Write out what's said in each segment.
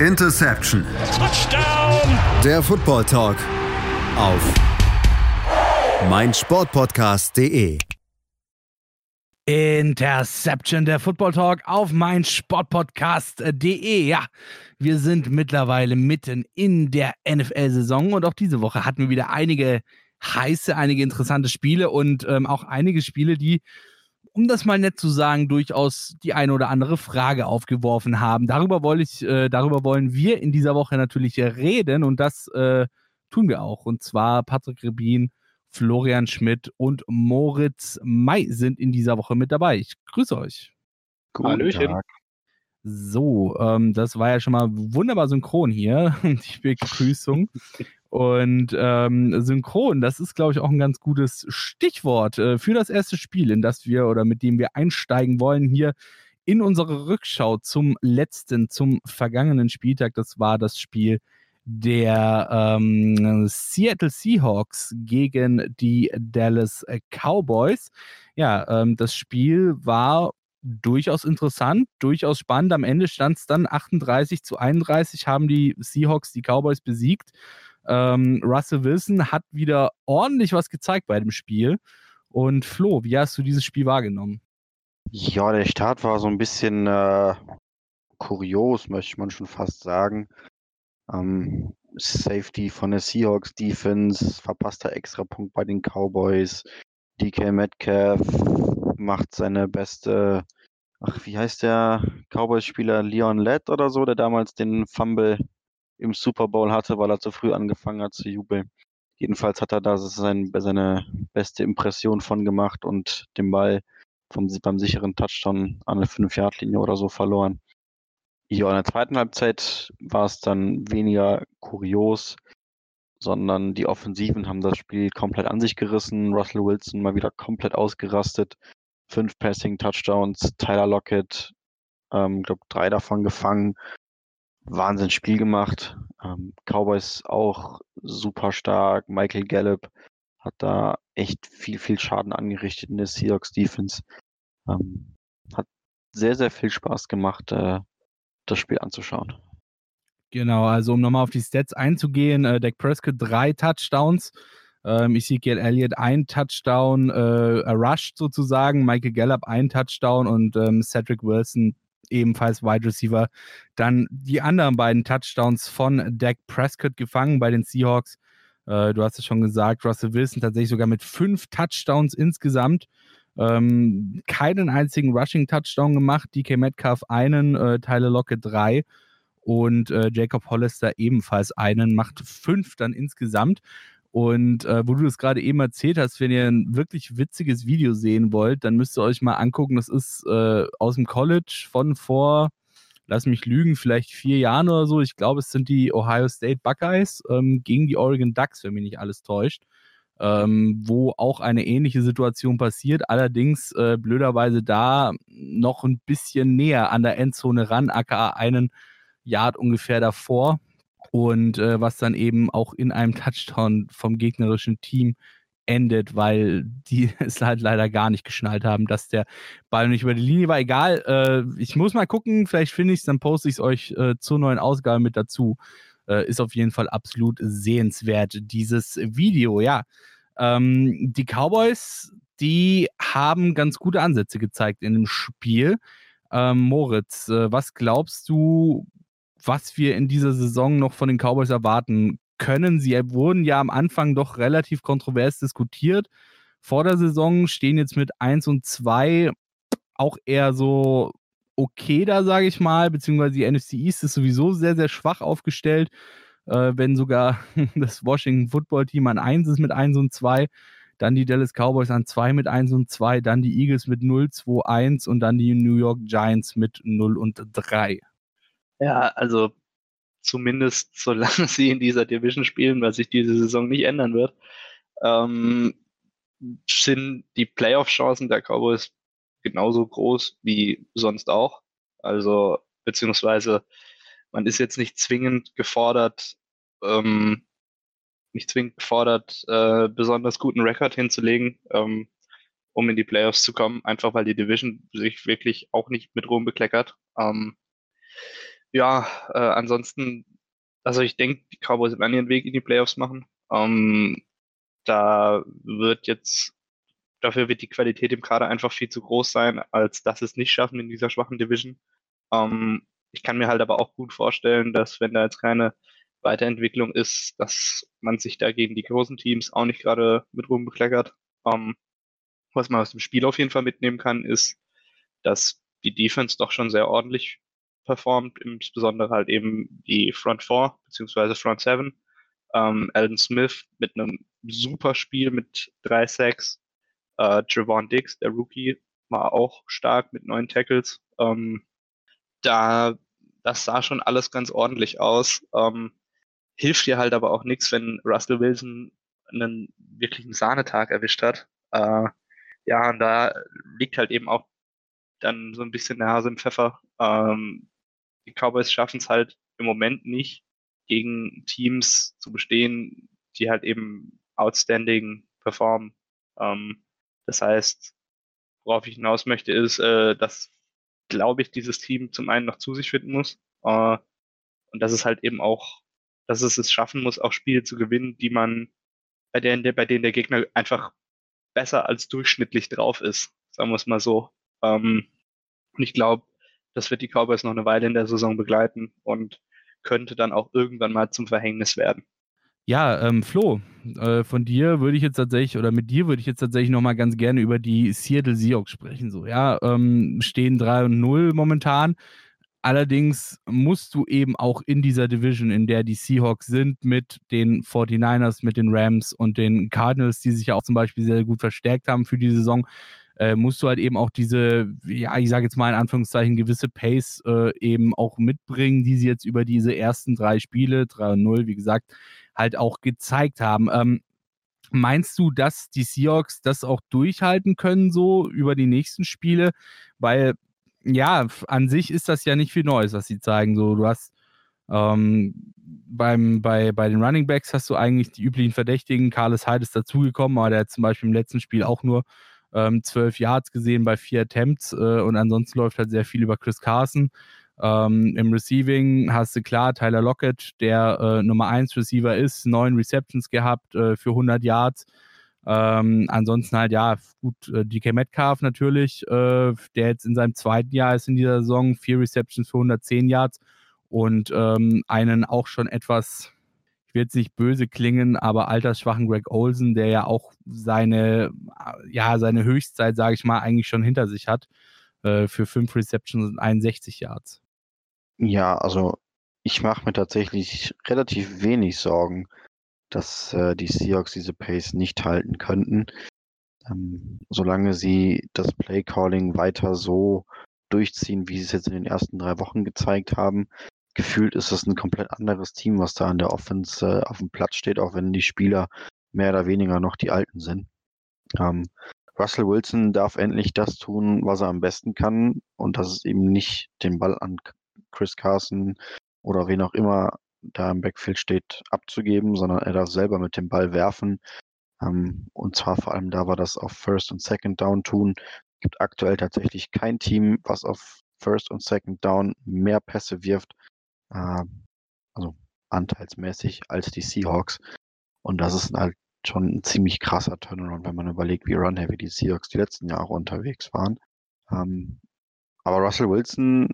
Interception. Touchdown. Der Football Talk auf meinsportpodcast.de. Interception, der Football Talk auf meinsportpodcast.de. Ja, wir sind mittlerweile mitten in der NFL-Saison und auch diese Woche hatten wir wieder einige heiße, einige interessante Spiele und ähm, auch einige Spiele, die um das mal nett zu sagen, durchaus die eine oder andere Frage aufgeworfen haben. Darüber, wollte ich, äh, darüber wollen wir in dieser Woche natürlich reden und das äh, tun wir auch. Und zwar Patrick Rebin, Florian Schmidt und Moritz May sind in dieser Woche mit dabei. Ich grüße euch. Guten Hallöchen. Tag. So, ähm, das war ja schon mal wunderbar synchron hier, die Begrüßung. Und ähm, synchron, das ist, glaube ich, auch ein ganz gutes Stichwort äh, für das erste Spiel, in das wir oder mit dem wir einsteigen wollen hier in unsere Rückschau zum letzten, zum vergangenen Spieltag. Das war das Spiel der ähm, Seattle Seahawks gegen die Dallas Cowboys. Ja, ähm, das Spiel war durchaus interessant, durchaus spannend. Am Ende stand es dann 38 zu 31, haben die Seahawks die Cowboys besiegt. Ähm, Russell Wilson hat wieder ordentlich was gezeigt bei dem Spiel. Und Flo, wie hast du dieses Spiel wahrgenommen? Ja, der Start war so ein bisschen äh, kurios, möchte man schon fast sagen. Ähm, Safety von der Seahawks Defense, verpasster Extrapunkt bei den Cowboys. DK Metcalf macht seine beste, ach, wie heißt der Cowboys-Spieler Leon Lett oder so, der damals den Fumble im Super Bowl hatte, weil er zu früh angefangen hat zu jubeln. Jedenfalls hat er da sein, seine beste Impression von gemacht und den Ball vom, beim sicheren Touchdown an der 5-Yard-Linie oder so verloren. Ja, in der zweiten Halbzeit war es dann weniger kurios, sondern die Offensiven haben das Spiel komplett an sich gerissen. Russell Wilson mal wieder komplett ausgerastet. Fünf Passing-Touchdowns, Tyler Lockett, ähm, glaube drei davon gefangen Wahnsinnsspiel gemacht. Ähm, Cowboys auch super stark. Michael Gallup hat da echt viel, viel Schaden angerichtet in der Seahawks Defense. Ähm, hat sehr, sehr viel Spaß gemacht, äh, das Spiel anzuschauen. Genau, also um nochmal auf die Stats einzugehen, äh, Dak Prescott drei Touchdowns, ähm, Ezekiel Elliott ein Touchdown, äh, rushed sozusagen, Michael Gallup ein Touchdown und ähm, Cedric Wilson ebenfalls Wide Receiver. Dann die anderen beiden Touchdowns von Dak Prescott gefangen bei den Seahawks. Äh, du hast es schon gesagt, Russell Wilson tatsächlich sogar mit fünf Touchdowns insgesamt. Ähm, keinen einzigen Rushing-Touchdown gemacht. DK Metcalf einen, äh, Tyler Lockett drei und äh, Jacob Hollister ebenfalls einen, macht fünf dann insgesamt. Und äh, wo du das gerade eben erzählt hast, wenn ihr ein wirklich witziges Video sehen wollt, dann müsst ihr euch mal angucken. Das ist äh, aus dem College von vor, lass mich lügen, vielleicht vier Jahren oder so. Ich glaube, es sind die Ohio State Buckeyes ähm, gegen die Oregon Ducks, wenn mich nicht alles täuscht. Ähm, wo auch eine ähnliche Situation passiert, allerdings äh, blöderweise da noch ein bisschen näher an der Endzone ran, aka einen Yard ungefähr davor und äh, was dann eben auch in einem Touchdown vom gegnerischen Team endet, weil die es halt leider gar nicht geschnallt haben, dass der Ball nicht über die Linie war. Egal, äh, ich muss mal gucken, vielleicht finde ich es, dann poste ich es euch äh, zur neuen Ausgabe mit dazu. Äh, ist auf jeden Fall absolut sehenswert, dieses Video, ja. Ähm, die Cowboys, die haben ganz gute Ansätze gezeigt in dem Spiel. Ähm, Moritz, äh, was glaubst du, was wir in dieser Saison noch von den Cowboys erwarten können. Sie wurden ja am Anfang doch relativ kontrovers diskutiert. Vor der Saison stehen jetzt mit 1 und 2 auch eher so okay da, sage ich mal, beziehungsweise die NFC East ist sowieso sehr, sehr schwach aufgestellt, äh, wenn sogar das Washington Football Team an 1 ist mit 1 und 2, dann die Dallas Cowboys an 2 mit 1 und 2, dann die Eagles mit 0, 2, 1 und dann die New York Giants mit 0 und 3. Ja, also zumindest solange sie in dieser Division spielen, was sich diese Saison nicht ändern wird, ähm, sind die Playoff-Chancen der Cowboys genauso groß wie sonst auch. Also, beziehungsweise man ist jetzt nicht zwingend gefordert, ähm, nicht zwingend gefordert, äh, besonders guten Rekord hinzulegen, ähm, um in die Playoffs zu kommen, einfach weil die Division sich wirklich auch nicht mit Ruhm bekleckert. Ähm, ja, äh, ansonsten, also ich denke, die Cowboys werden ihren Weg in die Playoffs machen. Ähm, da wird jetzt, dafür wird die Qualität im Kader einfach viel zu groß sein, als dass es nicht schaffen in dieser schwachen Division. Ähm, ich kann mir halt aber auch gut vorstellen, dass wenn da jetzt keine Weiterentwicklung ist, dass man sich da gegen die großen Teams auch nicht gerade mit rumbekleckert. Ähm, was man aus dem Spiel auf jeden Fall mitnehmen kann, ist, dass die Defense doch schon sehr ordentlich performt, insbesondere halt eben die Front 4 bzw. Front 7. Ähm, Alden Smith mit einem super Spiel mit drei Sacks. Äh, Javon Dix, der Rookie, war auch stark mit neun Tackles. Ähm, da, das sah schon alles ganz ordentlich aus. Ähm, hilft dir halt aber auch nichts, wenn Russell Wilson einen wirklichen Sahnetag erwischt hat. Äh, ja, und da liegt halt eben auch dann so ein bisschen der Hase im Pfeffer. Ähm, die Cowboys schaffen es halt im Moment nicht, gegen Teams zu bestehen, die halt eben outstanding performen. Ähm, das heißt, worauf ich hinaus möchte, ist, äh, dass, glaube ich, dieses Team zum einen noch zu sich finden muss äh, und dass es halt eben auch, dass es es schaffen muss, auch Spiele zu gewinnen, die man, bei denen, bei denen der Gegner einfach besser als durchschnittlich drauf ist, sagen wir es mal so. Ähm, und ich glaube, das wird die Cowboys noch eine Weile in der Saison begleiten und könnte dann auch irgendwann mal zum Verhängnis werden. Ja, ähm, Flo, äh, von dir würde ich jetzt tatsächlich, oder mit dir würde ich jetzt tatsächlich nochmal ganz gerne über die Seattle Seahawks sprechen. So, ja, ähm, stehen 3 und 0 momentan. Allerdings musst du eben auch in dieser Division, in der die Seahawks sind, mit den 49ers, mit den Rams und den Cardinals, die sich ja auch zum Beispiel sehr gut verstärkt haben für die Saison, äh, musst du halt eben auch diese, ja, ich sage jetzt mal in Anführungszeichen, gewisse Pace äh, eben auch mitbringen, die sie jetzt über diese ersten drei Spiele, 3 und 0, wie gesagt, halt auch gezeigt haben. Ähm, meinst du, dass die Seahawks das auch durchhalten können, so über die nächsten Spiele? Weil, ja, an sich ist das ja nicht viel Neues, was sie zeigen. So, du hast ähm, beim, bei, bei den Running Backs hast du eigentlich die üblichen Verdächtigen. Carlos Hyde ist dazugekommen, aber der hat zum Beispiel im letzten Spiel auch nur ähm, 12 Yards gesehen bei vier Attempts äh, und ansonsten läuft halt sehr viel über Chris Carson. Ähm, Im Receiving hast du klar Tyler Lockett, der äh, Nummer 1 Receiver ist, neun Receptions gehabt äh, für 100 Yards. Ähm, ansonsten halt, ja, gut, äh, DK Metcalf natürlich, äh, der jetzt in seinem zweiten Jahr ist in dieser Saison, vier Receptions für 110 Yards und ähm, einen auch schon etwas wird nicht böse klingen, aber altersschwachen Greg Olsen, der ja auch seine, ja, seine Höchstzeit, sage ich mal, eigentlich schon hinter sich hat, äh, für fünf Receptions und 61 Yards. Ja, also ich mache mir tatsächlich relativ wenig Sorgen, dass äh, die Seahawks diese Pace nicht halten könnten. Ähm, solange sie das Play Calling weiter so durchziehen, wie sie es jetzt in den ersten drei Wochen gezeigt haben, gefühlt ist es ein komplett anderes Team, was da an der Offense äh, auf dem Platz steht, auch wenn die Spieler mehr oder weniger noch die Alten sind. Ähm, Russell Wilson darf endlich das tun, was er am besten kann, und das ist eben nicht den Ball an Chris Carson oder wen auch immer da im Backfield steht, abzugeben, sondern er darf selber mit dem Ball werfen. Ähm, und zwar vor allem da war das auf First und Second Down tun. Es gibt aktuell tatsächlich kein Team, was auf First und Second Down mehr Pässe wirft äh, also anteilsmäßig, als die Seahawks. Und das ist halt schon ein ziemlich krasser Turnaround, wenn man überlegt, wie run-heavy die Seahawks die letzten Jahre unterwegs waren. Ähm, aber Russell Wilson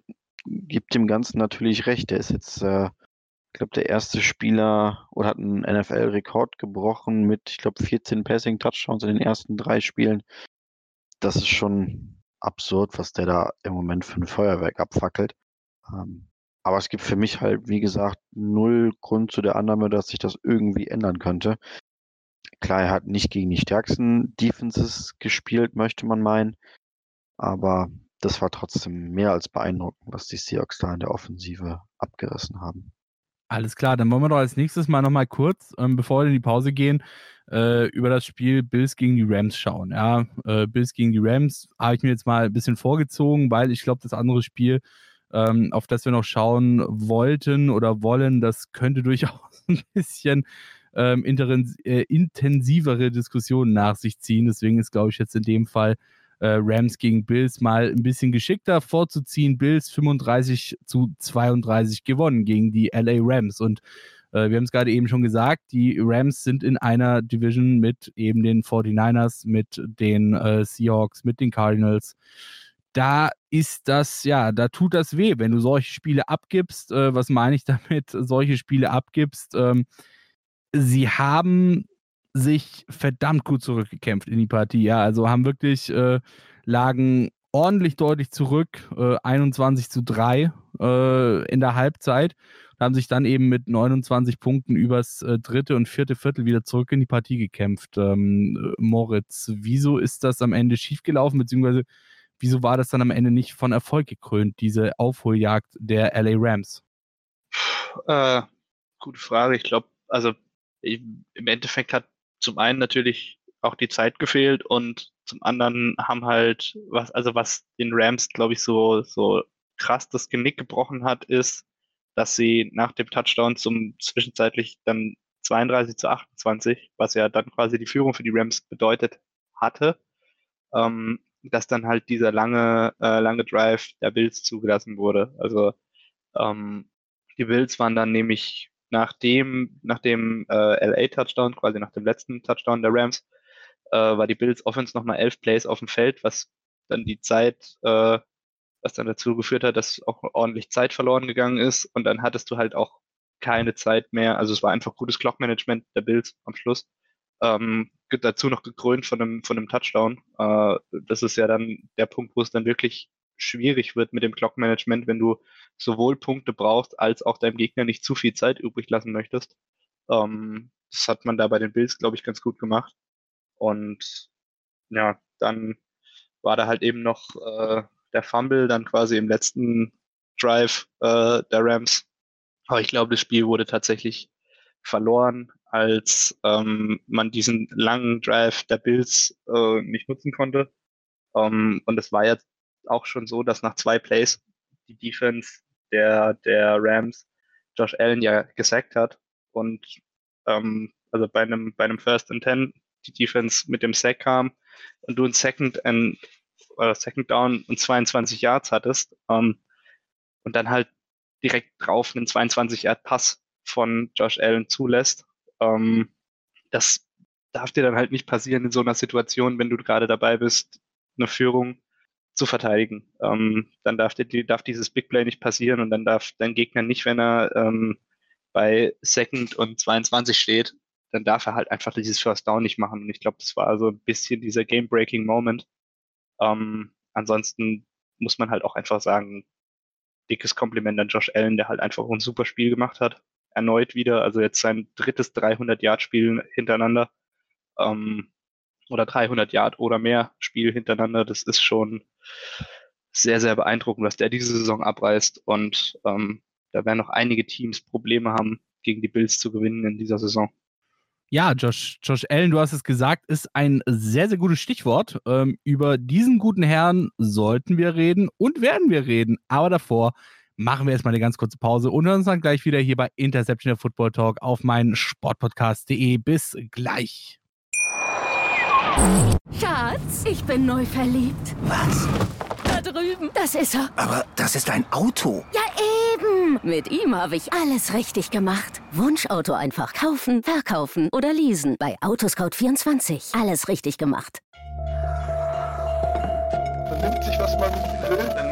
gibt dem Ganzen natürlich recht. Der ist jetzt, äh, ich glaube, der erste Spieler oder hat einen NFL-Rekord gebrochen mit, ich glaube, 14 Passing-Touchdowns in den ersten drei Spielen. Das ist schon absurd, was der da im Moment für ein Feuerwerk abfackelt. Ähm, aber es gibt für mich halt, wie gesagt, null Grund zu der Annahme, dass sich das irgendwie ändern könnte. Klar, er hat nicht gegen die stärksten Defenses gespielt, möchte man meinen. Aber das war trotzdem mehr als beeindruckend, was die Seahawks da in der Offensive abgerissen haben. Alles klar, dann wollen wir doch als nächstes mal nochmal kurz, ähm, bevor wir in die Pause gehen, äh, über das Spiel Bills gegen die Rams schauen. Ja, äh, Bills gegen die Rams habe ich mir jetzt mal ein bisschen vorgezogen, weil ich glaube, das andere Spiel ähm, auf das wir noch schauen wollten oder wollen, das könnte durchaus ein bisschen ähm, äh, intensivere Diskussionen nach sich ziehen. Deswegen ist, glaube ich, jetzt in dem Fall äh, Rams gegen Bills mal ein bisschen geschickter vorzuziehen. Bills 35 zu 32 gewonnen gegen die LA Rams. Und äh, wir haben es gerade eben schon gesagt, die Rams sind in einer Division mit eben den 49ers, mit den äh, Seahawks, mit den Cardinals. Da ist das, ja, da tut das weh, wenn du solche Spiele abgibst. Äh, was meine ich damit, solche Spiele abgibst? Ähm, sie haben sich verdammt gut zurückgekämpft in die Partie. Ja, also haben wirklich, äh, lagen ordentlich deutlich zurück, äh, 21 zu 3 äh, in der Halbzeit haben sich dann eben mit 29 Punkten übers äh, dritte und vierte Viertel wieder zurück in die Partie gekämpft. Ähm, Moritz, wieso ist das am Ende schiefgelaufen, beziehungsweise wieso war das dann am Ende nicht von Erfolg gekrönt, diese Aufholjagd der LA Rams? Äh, gute Frage. Ich glaube, also im Endeffekt hat zum einen natürlich auch die Zeit gefehlt und zum anderen haben halt was, also was den Rams, glaube ich, so, so krass das Genick gebrochen hat, ist, dass sie nach dem Touchdown zum zwischenzeitlich dann 32 zu 28, was ja dann quasi die Führung für die Rams bedeutet hatte, ähm, dass dann halt dieser lange, äh, lange Drive der Bills zugelassen wurde. Also ähm, die Bills waren dann nämlich nach dem, nach dem äh, LA-Touchdown, quasi nach dem letzten Touchdown der Rams, äh, war die Bills Offense nochmal elf Plays auf dem Feld, was dann die Zeit äh, was dann dazu geführt hat, dass auch ordentlich Zeit verloren gegangen ist und dann hattest du halt auch keine Zeit mehr. Also es war einfach gutes Clock-Management der Bills am Schluss. Ähm, dazu noch gekrönt von einem, von einem Touchdown. Äh, das ist ja dann der Punkt, wo es dann wirklich schwierig wird mit dem Clock-Management, wenn du sowohl Punkte brauchst, als auch deinem Gegner nicht zu viel Zeit übrig lassen möchtest. Ähm, das hat man da bei den Bills, glaube ich, ganz gut gemacht. Und ja, dann war da halt eben noch äh, der Fumble dann quasi im letzten Drive äh, der Rams. Aber ich glaube, das Spiel wurde tatsächlich verloren, als ähm, man diesen langen Drive der Bills äh, nicht nutzen konnte. Ähm, und es war jetzt auch schon so, dass nach zwei Plays die Defense der, der Rams Josh Allen ja gesackt hat. Und ähm, also bei einem, bei einem First and Ten die Defense mit dem Sack kam und du ein Second and oder Second Down und 22 Yards hattest ähm, und dann halt direkt drauf einen 22 Yard Pass von Josh Allen zulässt, ähm, das darf dir dann halt nicht passieren in so einer Situation, wenn du gerade dabei bist, eine Führung zu verteidigen. Ähm, dann darf, dir, darf dieses Big Play nicht passieren und dann darf dein Gegner nicht, wenn er ähm, bei Second und 22 steht, dann darf er halt einfach dieses First Down nicht machen. Und ich glaube, das war so ein bisschen dieser Game-Breaking Moment, ähm, ansonsten muss man halt auch einfach sagen, dickes Kompliment an Josh Allen, der halt einfach ein super Spiel gemacht hat. Erneut wieder, also jetzt sein drittes 300-Yard-Spiel hintereinander. Ähm, oder 300 Yard oder mehr Spiel hintereinander. Das ist schon sehr, sehr beeindruckend, was der diese Saison abreißt. Und ähm, da werden noch einige Teams Probleme haben, gegen die Bills zu gewinnen in dieser Saison. Ja, Josh, Josh Allen, du hast es gesagt, ist ein sehr, sehr gutes Stichwort. Ähm, über diesen guten Herrn sollten wir reden und werden wir reden. Aber davor machen wir erstmal eine ganz kurze Pause und hören uns dann gleich wieder hier bei Interception der Football Talk auf meinen Sportpodcast.de. Bis gleich. Schatz, ich bin neu verliebt. Was? Da drüben. Das ist er. Aber das ist ein Auto. Ja, eben. Mit ihm habe ich alles richtig gemacht. Wunschauto einfach kaufen, verkaufen oder leasen. Bei Autoscout24. Alles richtig gemacht. Vernimmt sich, was man will,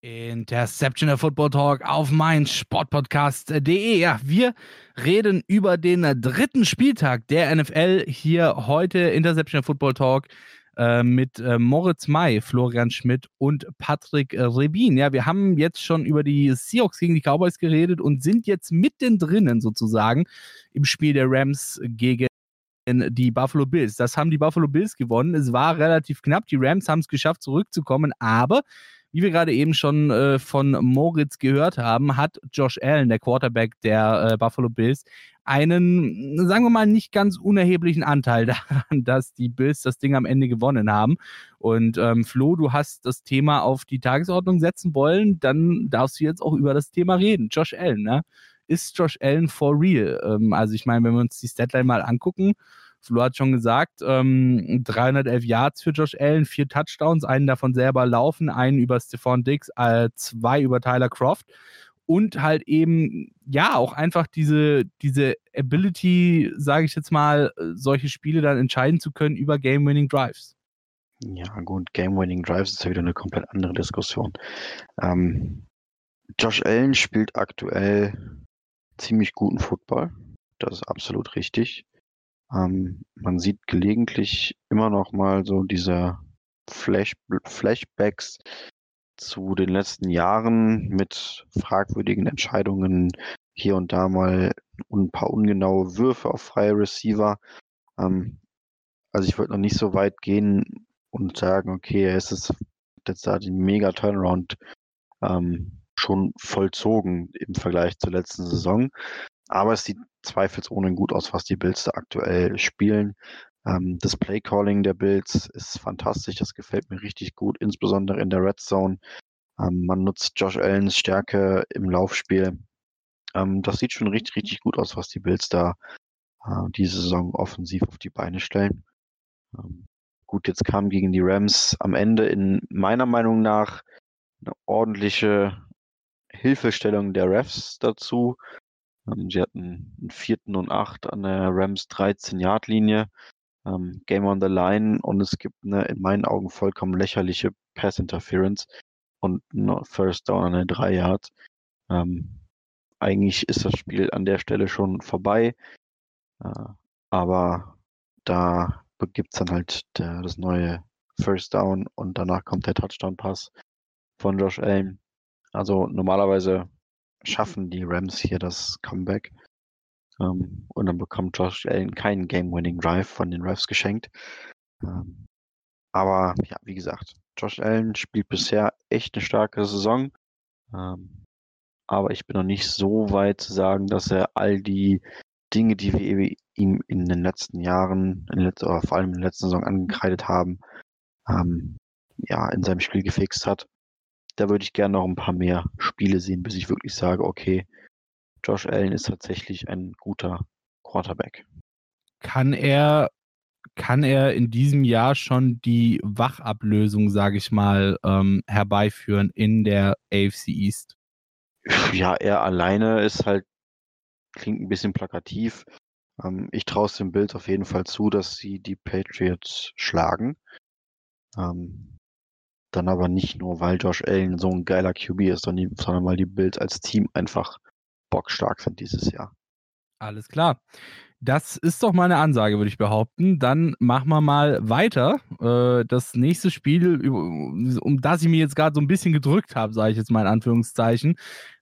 Interception der Football Talk auf mein Sportpodcast.de. Ja, wir reden über den dritten Spieltag der NFL hier heute Interception der Football Talk äh, mit äh, Moritz May, Florian Schmidt und Patrick Rebin. Ja, wir haben jetzt schon über die Seahawks gegen die Cowboys geredet und sind jetzt mittendrin sozusagen im Spiel der Rams gegen die Buffalo Bills. Das haben die Buffalo Bills gewonnen. Es war relativ knapp. Die Rams haben es geschafft, zurückzukommen, aber wie wir gerade eben schon äh, von Moritz gehört haben, hat Josh Allen, der Quarterback der äh, Buffalo Bills, einen, sagen wir mal, nicht ganz unerheblichen Anteil daran, dass die Bills das Ding am Ende gewonnen haben. Und ähm, Flo, du hast das Thema auf die Tagesordnung setzen wollen, dann darfst du jetzt auch über das Thema reden. Josh Allen, ne? Ist Josh Allen for real? Ähm, also ich meine, wenn wir uns die Statline mal angucken, Flo hat schon gesagt, ähm, 311 Yards für Josh Allen, vier Touchdowns, einen davon selber laufen, einen über Stephon Diggs, äh, zwei über Tyler Croft und halt eben, ja, auch einfach diese, diese Ability, sage ich jetzt mal, solche Spiele dann entscheiden zu können über Game-Winning Drives. Ja, gut, Game-Winning Drives ist ja wieder eine komplett andere Diskussion. Ähm, Josh Allen spielt aktuell ziemlich guten Football. Das ist absolut richtig. Ähm, man sieht gelegentlich immer noch mal so diese Flash Flashbacks zu den letzten Jahren mit fragwürdigen Entscheidungen, hier und da mal ein paar ungenaue Würfe auf freie Receiver. Ähm, also ich würde noch nicht so weit gehen und sagen, okay, es ist jetzt da den mega Turnaround ähm, schon vollzogen im Vergleich zur letzten Saison. Aber es sieht zweifelsohne gut aus, was die Bills da aktuell spielen. Ähm, das Playcalling der Bills ist fantastisch, das gefällt mir richtig gut, insbesondere in der Red Zone. Ähm, man nutzt Josh Allens Stärke im Laufspiel. Ähm, das sieht schon richtig, richtig gut aus, was die Bills da äh, diese Saison offensiv auf die Beine stellen. Ähm, gut, jetzt kam gegen die Rams am Ende in meiner Meinung nach eine ordentliche Hilfestellung der Refs dazu. Sie hatten einen vierten und acht an der Rams 13-Yard-Linie. Ähm, Game on the line und es gibt eine in meinen Augen vollkommen lächerliche Pass-Interference und eine First Down an der 3 Yard. Ähm, eigentlich ist das Spiel an der Stelle schon vorbei. Äh, aber da gibt es dann halt der, das neue First Down und danach kommt der Touchdown-Pass von Josh Allen. Also normalerweise schaffen die Rams hier das Comeback. Ähm, und dann bekommt Josh Allen keinen Game-Winning Drive von den Refs geschenkt. Ähm, aber ja, wie gesagt, Josh Allen spielt bisher echt eine starke Saison. Ähm, aber ich bin noch nicht so weit zu sagen, dass er all die Dinge, die wir ihm in den letzten Jahren, in letz oder vor allem in der letzten Saison angekreidet haben, ja, in seinem Spiel gefixt hat da würde ich gerne noch ein paar mehr Spiele sehen, bis ich wirklich sage, okay, Josh Allen ist tatsächlich ein guter Quarterback. Kann er, kann er in diesem Jahr schon die Wachablösung, sage ich mal, ähm, herbeiführen in der AFC East? Ja, er alleine ist halt, klingt ein bisschen plakativ. Ähm, ich traue es dem Bild auf jeden Fall zu, dass sie die Patriots schlagen. Ähm, dann aber nicht nur, weil Josh Allen so ein geiler QB ist, sondern, sondern weil die Bills als Team einfach bockstark sind dieses Jahr. Alles klar. Das ist doch mal eine Ansage, würde ich behaupten. Dann machen wir mal weiter. Äh, das nächste Spiel, um das ich mir jetzt gerade so ein bisschen gedrückt habe, sage ich jetzt mal in Anführungszeichen,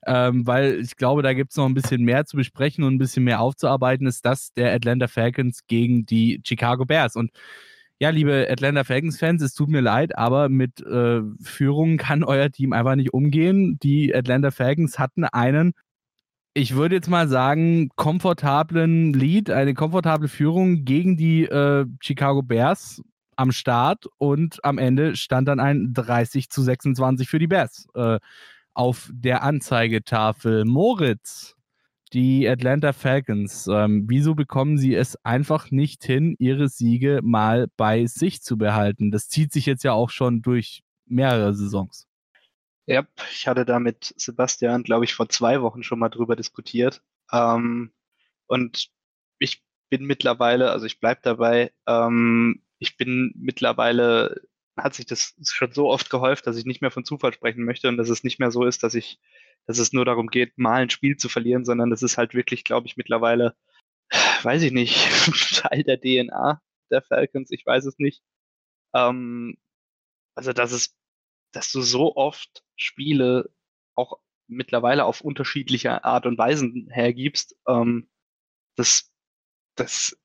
ähm, weil ich glaube, da gibt es noch ein bisschen mehr zu besprechen und ein bisschen mehr aufzuarbeiten, ist das der Atlanta Falcons gegen die Chicago Bears. Und ja, liebe Atlanta Falcons-Fans, es tut mir leid, aber mit äh, Führung kann euer Team einfach nicht umgehen. Die Atlanta Falcons hatten einen, ich würde jetzt mal sagen, komfortablen Lead, eine komfortable Führung gegen die äh, Chicago Bears am Start und am Ende stand dann ein 30 zu 26 für die Bears äh, auf der Anzeigetafel. Moritz, die Atlanta Falcons. Ähm, wieso bekommen sie es einfach nicht hin, ihre Siege mal bei sich zu behalten? Das zieht sich jetzt ja auch schon durch mehrere Saisons. Ja, ich hatte da mit Sebastian, glaube ich, vor zwei Wochen schon mal drüber diskutiert. Ähm, und ich bin mittlerweile, also ich bleibe dabei, ähm, ich bin mittlerweile, hat sich das schon so oft gehäuft, dass ich nicht mehr von Zufall sprechen möchte und dass es nicht mehr so ist, dass ich dass es nur darum geht, mal ein Spiel zu verlieren, sondern das ist halt wirklich, glaube ich, mittlerweile, weiß ich nicht, Teil der DNA der Falcons, ich weiß es nicht. Ähm, also, dass es, dass du so oft Spiele auch mittlerweile auf unterschiedliche Art und Weisen hergibst, ähm, das, das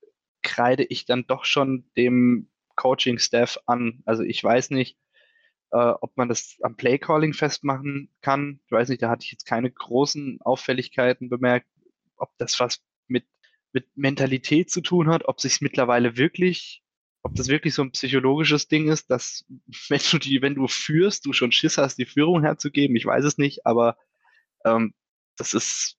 kreide ich dann doch schon dem Coaching-Staff an. Also ich weiß nicht, Äh, ob man das am Playcalling festmachen kann, ich weiß nicht, da hatte ich jetzt keine großen Auffälligkeiten bemerkt, ob das was mit, mit Mentalität zu tun hat, ob sich mittlerweile wirklich, ob das wirklich so ein psychologisches Ding ist, dass wenn du die, wenn du führst, du schon Schiss hast, die Führung herzugeben, ich weiß es nicht, aber ähm, das ist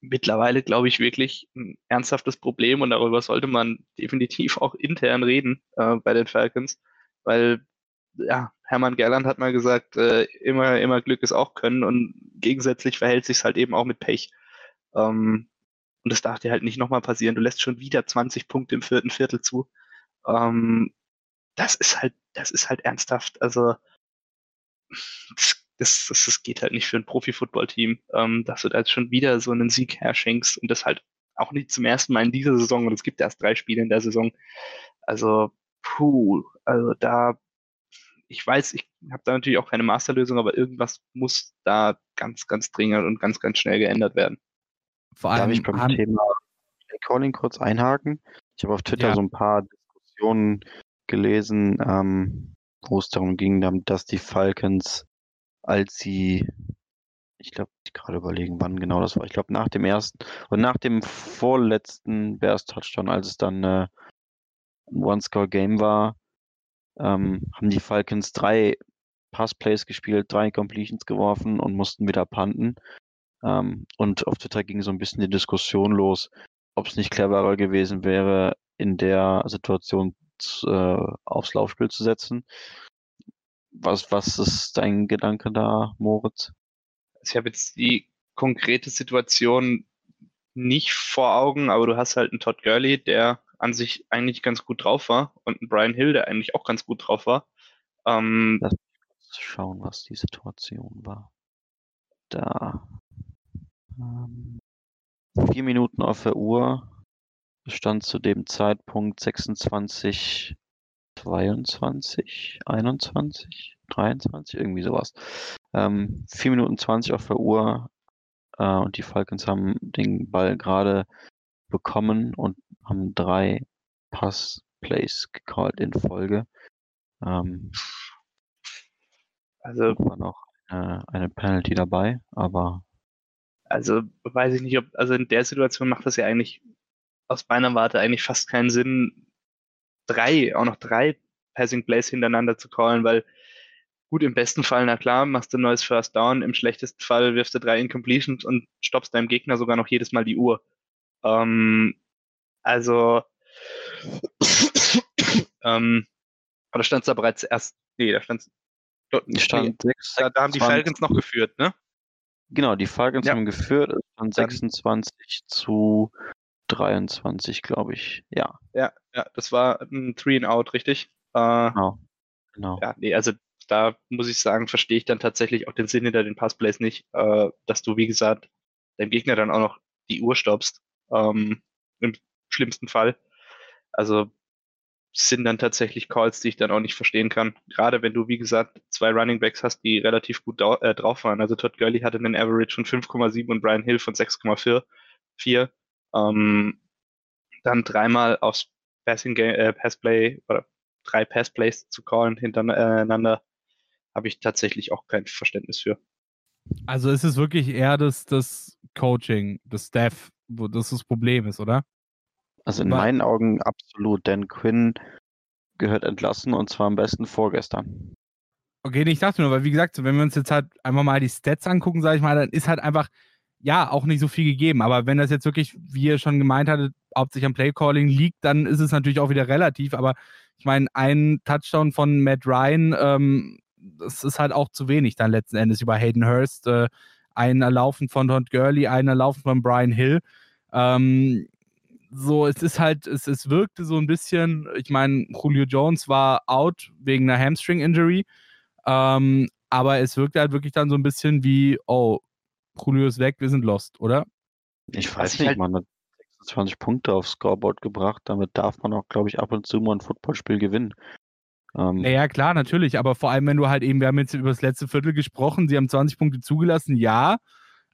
mittlerweile, glaube ich, wirklich ein ernsthaftes Problem und darüber sollte man definitiv auch intern reden äh, bei den Falcons, weil ja, Hermann Gerland hat mal gesagt, äh, immer, immer Glück ist auch Können und gegensätzlich verhält sich halt eben auch mit Pech. Ähm, und das darf dir halt nicht nochmal passieren. Du lässt schon wieder 20 Punkte im vierten Viertel zu. Ähm, das ist halt, das ist halt ernsthaft. Also das, das, das, das geht halt nicht für ein Profi-Football-Team, ähm, dass du da jetzt schon wieder so einen Sieg herschenkst und das halt auch nicht zum ersten Mal in dieser Saison und es gibt erst drei Spiele in der Saison. Also, puh, also da ich weiß, ich habe da natürlich auch keine Masterlösung, aber irgendwas muss da ganz, ganz dringend und ganz, ganz schnell geändert werden. Vor allem Darf ich beim Thema Calling kurz einhaken? Ich habe auf Twitter ja. so ein paar Diskussionen gelesen, ähm, wo es darum ging, dass die Falcons, als sie, ich glaube, ich gerade überlegen, wann genau das war. Ich glaube, nach dem ersten und nach dem vorletzten Bears Touchdown, als es dann äh, ein One-Score-Game war, ähm, haben die Falcons drei Passplays gespielt, drei Completions geworfen und mussten wieder punten. Ähm, und auf Twitter ging so ein bisschen die Diskussion los, ob es nicht cleverer gewesen wäre, in der Situation äh, aufs Laufspiel zu setzen. Was, was ist dein Gedanke da, Moritz? Ich habe jetzt die konkrete Situation nicht vor Augen, aber du hast halt einen Todd Gurley, der an sich eigentlich ganz gut drauf war und ein Brian Hill, der eigentlich auch ganz gut drauf war. Ähm, Lass uns schauen, was die Situation war. Da. Ähm, vier Minuten auf der Uhr. Stand zu dem Zeitpunkt 26, 22, 21, 23, irgendwie sowas. Ähm, 4 Minuten 20 auf der Uhr äh, und die Falcons haben den Ball gerade bekommen und haben drei Pass-Plays gecallt in Folge. Ähm, also war noch eine, eine Penalty dabei, aber also weiß ich nicht, ob, also in der Situation macht das ja eigentlich aus meiner Warte eigentlich fast keinen Sinn, drei, auch noch drei Passing Plays hintereinander zu callen, weil gut, im besten Fall, na klar, machst du ein neues First Down, im schlechtesten Fall wirfst du drei Incompletions und stoppst deinem Gegner sogar noch jedes Mal die Uhr. Ähm, also, ähm, oder stand es da bereits erst, nee, da stand es, stand nee, 6, da, da haben die Falcons noch geführt, ne? Genau, die Falcons ja. haben geführt, es stand 26 zu 23, glaube ich, ja. Ja, ja, das war ein Three and Out, richtig? Äh, genau, genau. Ja, nee, also da muss ich sagen, verstehe ich dann tatsächlich auch den Sinn hinter den Passplays nicht, äh, dass du, wie gesagt, deinem Gegner dann auch noch die Uhr stoppst ähm, im schlimmsten Fall. Also sind dann tatsächlich Calls, die ich dann auch nicht verstehen kann. Gerade wenn du, wie gesagt, zwei Running Backs hast, die relativ gut äh, drauf waren. Also Todd Gurley hatte einen Average von 5,7 und Brian Hill von 6,4. Ähm, dann dreimal aufs Passing Game, äh, Passplay oder drei Passplays zu callen hintereinander, habe ich tatsächlich auch kein Verständnis für. Also ist es wirklich eher das, das Coaching, das Staff, wo das das Problem ist, oder? Also in Aber, meinen Augen absolut, denn Quinn gehört entlassen und zwar am besten vorgestern. Okay, ich dachte nur, weil wie gesagt, wenn wir uns jetzt halt einfach mal die Stats angucken, sage ich mal, dann ist halt einfach, ja, auch nicht so viel gegeben. Aber wenn das jetzt wirklich, wie ihr schon gemeint hattet, hauptsächlich am Playcalling liegt, dann ist es natürlich auch wieder relativ. Aber ich meine, ein Touchdown von Matt Ryan, ähm, das ist halt auch zu wenig dann letzten Endes über Hayden Hurst. Äh, ein Erlaufen von Todd Gurley, ein Erlaufen von Brian Hill. Ähm, so, es ist halt, es, es wirkte so ein bisschen, ich meine, Julio Jones war out wegen einer Hamstring-Injury, ähm, aber es wirkte halt wirklich dann so ein bisschen wie, oh, Julio ist weg, wir sind lost, oder? Ich weiß nicht, halt man hat 26 Punkte aufs Scoreboard gebracht, damit darf man auch, glaube ich, ab und zu mal ein Footballspiel gewinnen. Ähm, ja, klar, natürlich, aber vor allem, wenn du halt eben, wir haben jetzt über das letzte Viertel gesprochen, sie haben 20 Punkte zugelassen, ja,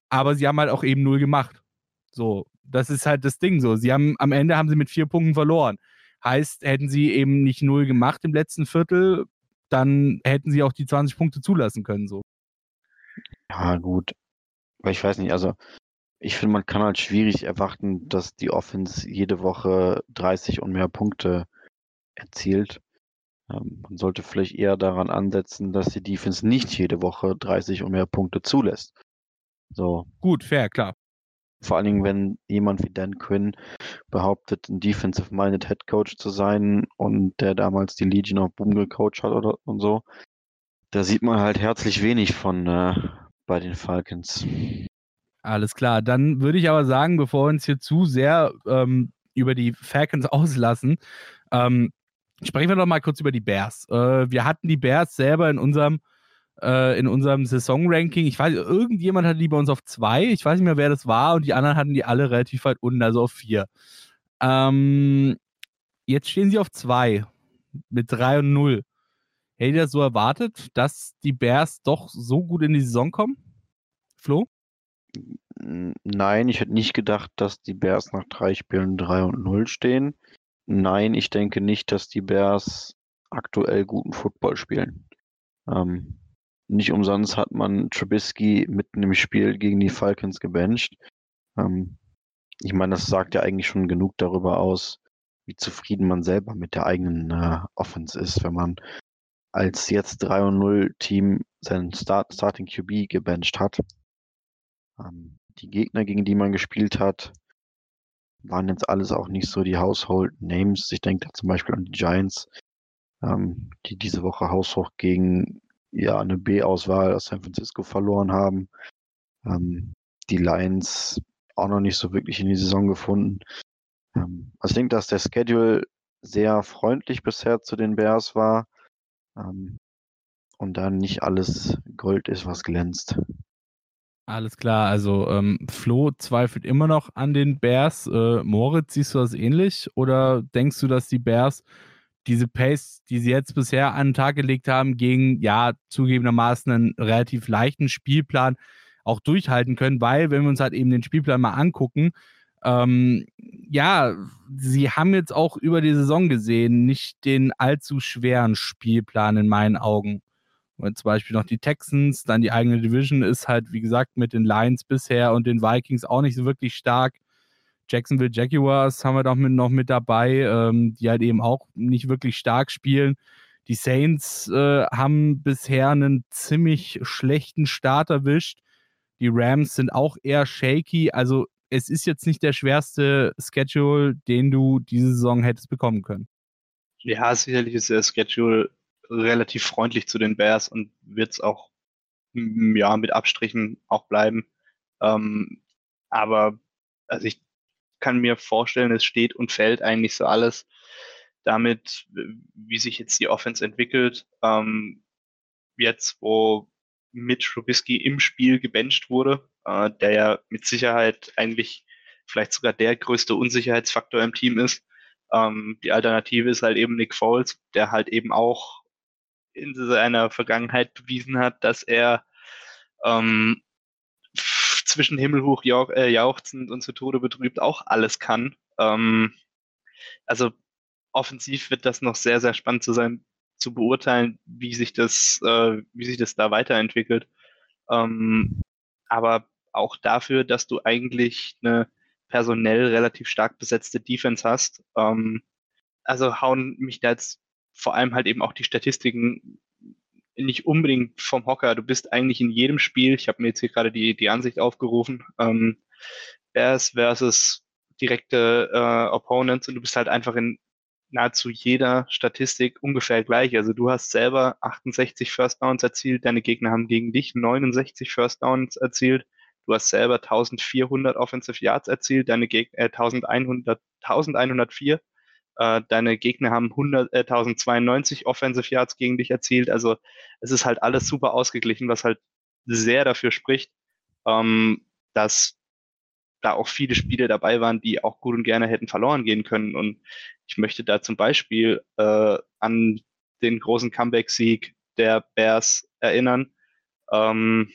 aber sie haben halt auch eben null gemacht. So, das ist halt das Ding so. Sie haben, am Ende haben sie mit vier Punkten verloren. Heißt, hätten sie eben nicht null gemacht im letzten Viertel, dann hätten sie auch die 20 Punkte zulassen können. So. Ja, gut. Aber ich weiß nicht, also ich finde, man kann halt schwierig erwarten, dass die Offense jede Woche 30 und mehr Punkte erzielt. Ähm, man sollte vielleicht eher daran ansetzen, dass die Defense nicht jede Woche 30 und mehr Punkte zulässt. So. Gut, fair, klar. Vor allen Dingen, wenn jemand wie Dan Quinn behauptet, ein defensive-minded Head Coach zu sein und der damals die Legion of Boom gecoacht hat oder und so, da sieht man halt herzlich wenig von äh, bei den Falcons. Alles klar. Dann würde ich aber sagen, bevor wir uns hier zu sehr ähm, über die Falcons auslassen, ähm, sprechen wir doch mal kurz über die Bears. Äh, wir hatten die Bears selber in unserem äh, in unserem Saisonranking. Ich weiß, irgendjemand hatte die bei uns auf zwei. Ich weiß nicht mehr, wer das war. Und die anderen hatten die alle relativ weit unten, also auf vier. Ähm, jetzt stehen sie auf zwei mit drei und null. Hätte ihr das so erwartet, dass die Bears doch so gut in die Saison kommen? Flo? Nein, ich hätte nicht gedacht, dass die Bears nach drei Spielen 3 und 0 stehen. Nein, ich denke nicht, dass die Bears aktuell guten Football spielen. Ähm, nicht umsonst hat man Trubisky mitten im Spiel gegen die Falcons gebencht. Ähm, ich meine, das sagt ja eigentlich schon genug darüber aus, wie zufrieden man selber mit der eigenen äh, Offense ist, wenn man als jetzt 3 und 0 Team seinen Start Starting QB gebencht hat. Ähm, die Gegner, gegen die man gespielt hat, waren jetzt alles auch nicht so die Household Names. Ich denke da zum Beispiel an die Giants, ähm, die diese Woche haushoch gegen ja eine B-Auswahl aus San Francisco verloren haben. Ähm, die Lions auch noch nicht so wirklich in die Saison gefunden. Also ich denke, dass der Schedule sehr freundlich bisher zu den Bears war ähm, und dann nicht alles Gold ist, was glänzt. Alles klar, also ähm, Flo zweifelt immer noch an den Bears. Äh, Moritz, siehst du das ähnlich? Oder denkst du, dass die Bears diese Pace, die sie jetzt bisher an den Tag gelegt haben, gegen ja zugegebenermaßen einen relativ leichten Spielplan auch durchhalten können? Weil, wenn wir uns halt eben den Spielplan mal angucken, ähm, ja, sie haben jetzt auch über die Saison gesehen nicht den allzu schweren Spielplan in meinen Augen. Und zum Beispiel noch die Texans, dann die eigene Division ist halt, wie gesagt, mit den Lions bisher und den Vikings auch nicht so wirklich stark. Jacksonville Jaguars haben wir doch mit, noch mit dabei, ähm, die halt eben auch nicht wirklich stark spielen. Die Saints äh, haben bisher einen ziemlich schlechten Start erwischt. Die Rams sind auch eher shaky. Also es ist jetzt nicht der schwerste Schedule, den du diese Saison hättest bekommen können. Ja, sicherlich ist der Schedule relativ freundlich zu den Bears und wird es auch ja, mit Abstrichen auch bleiben. Ähm, aber also ich kann mir vorstellen, es steht und fällt eigentlich so alles damit, wie sich jetzt die Offense entwickelt. Ähm, jetzt, wo Mitch Trubisky im Spiel gebencht wurde, äh, der ja mit Sicherheit eigentlich vielleicht sogar der größte Unsicherheitsfaktor im Team ist. Ähm, die Alternative ist halt eben Nick Foles, der halt eben auch in seiner Vergangenheit bewiesen hat, dass er ähm, zwischen Himmelhoch jauch, äh, jauchzend und zu Tode betrübt auch alles kann. Ähm, also offensiv wird das noch sehr, sehr spannend zu sein, zu beurteilen, wie sich das, äh, wie sich das da weiterentwickelt. Ähm, aber auch dafür, dass du eigentlich eine personell relativ stark besetzte Defense hast. Ähm, also hauen mich da jetzt vor allem halt eben auch die Statistiken nicht unbedingt vom Hocker. Du bist eigentlich in jedem Spiel, ich habe mir jetzt hier gerade die, die Ansicht aufgerufen, ähm, Bears versus direkte äh, Opponents und du bist halt einfach in nahezu jeder Statistik ungefähr gleich. Also du hast selber 68 First Downs erzielt, deine Gegner haben gegen dich 69 First Downs erzielt. Du hast selber 1400 Offensive Yards erzielt, deine Gegner äh, 1100, 1104 äh, deine Gegner haben 100, äh, 1092 Offensive Yards gegen dich erzielt. Also es ist halt alles super ausgeglichen, was halt sehr dafür spricht, ähm, dass da auch viele Spiele dabei waren, die auch gut und gerne hätten verloren gehen können. Und ich möchte da zum Beispiel äh, an den großen Comeback-Sieg der Bears erinnern, ähm,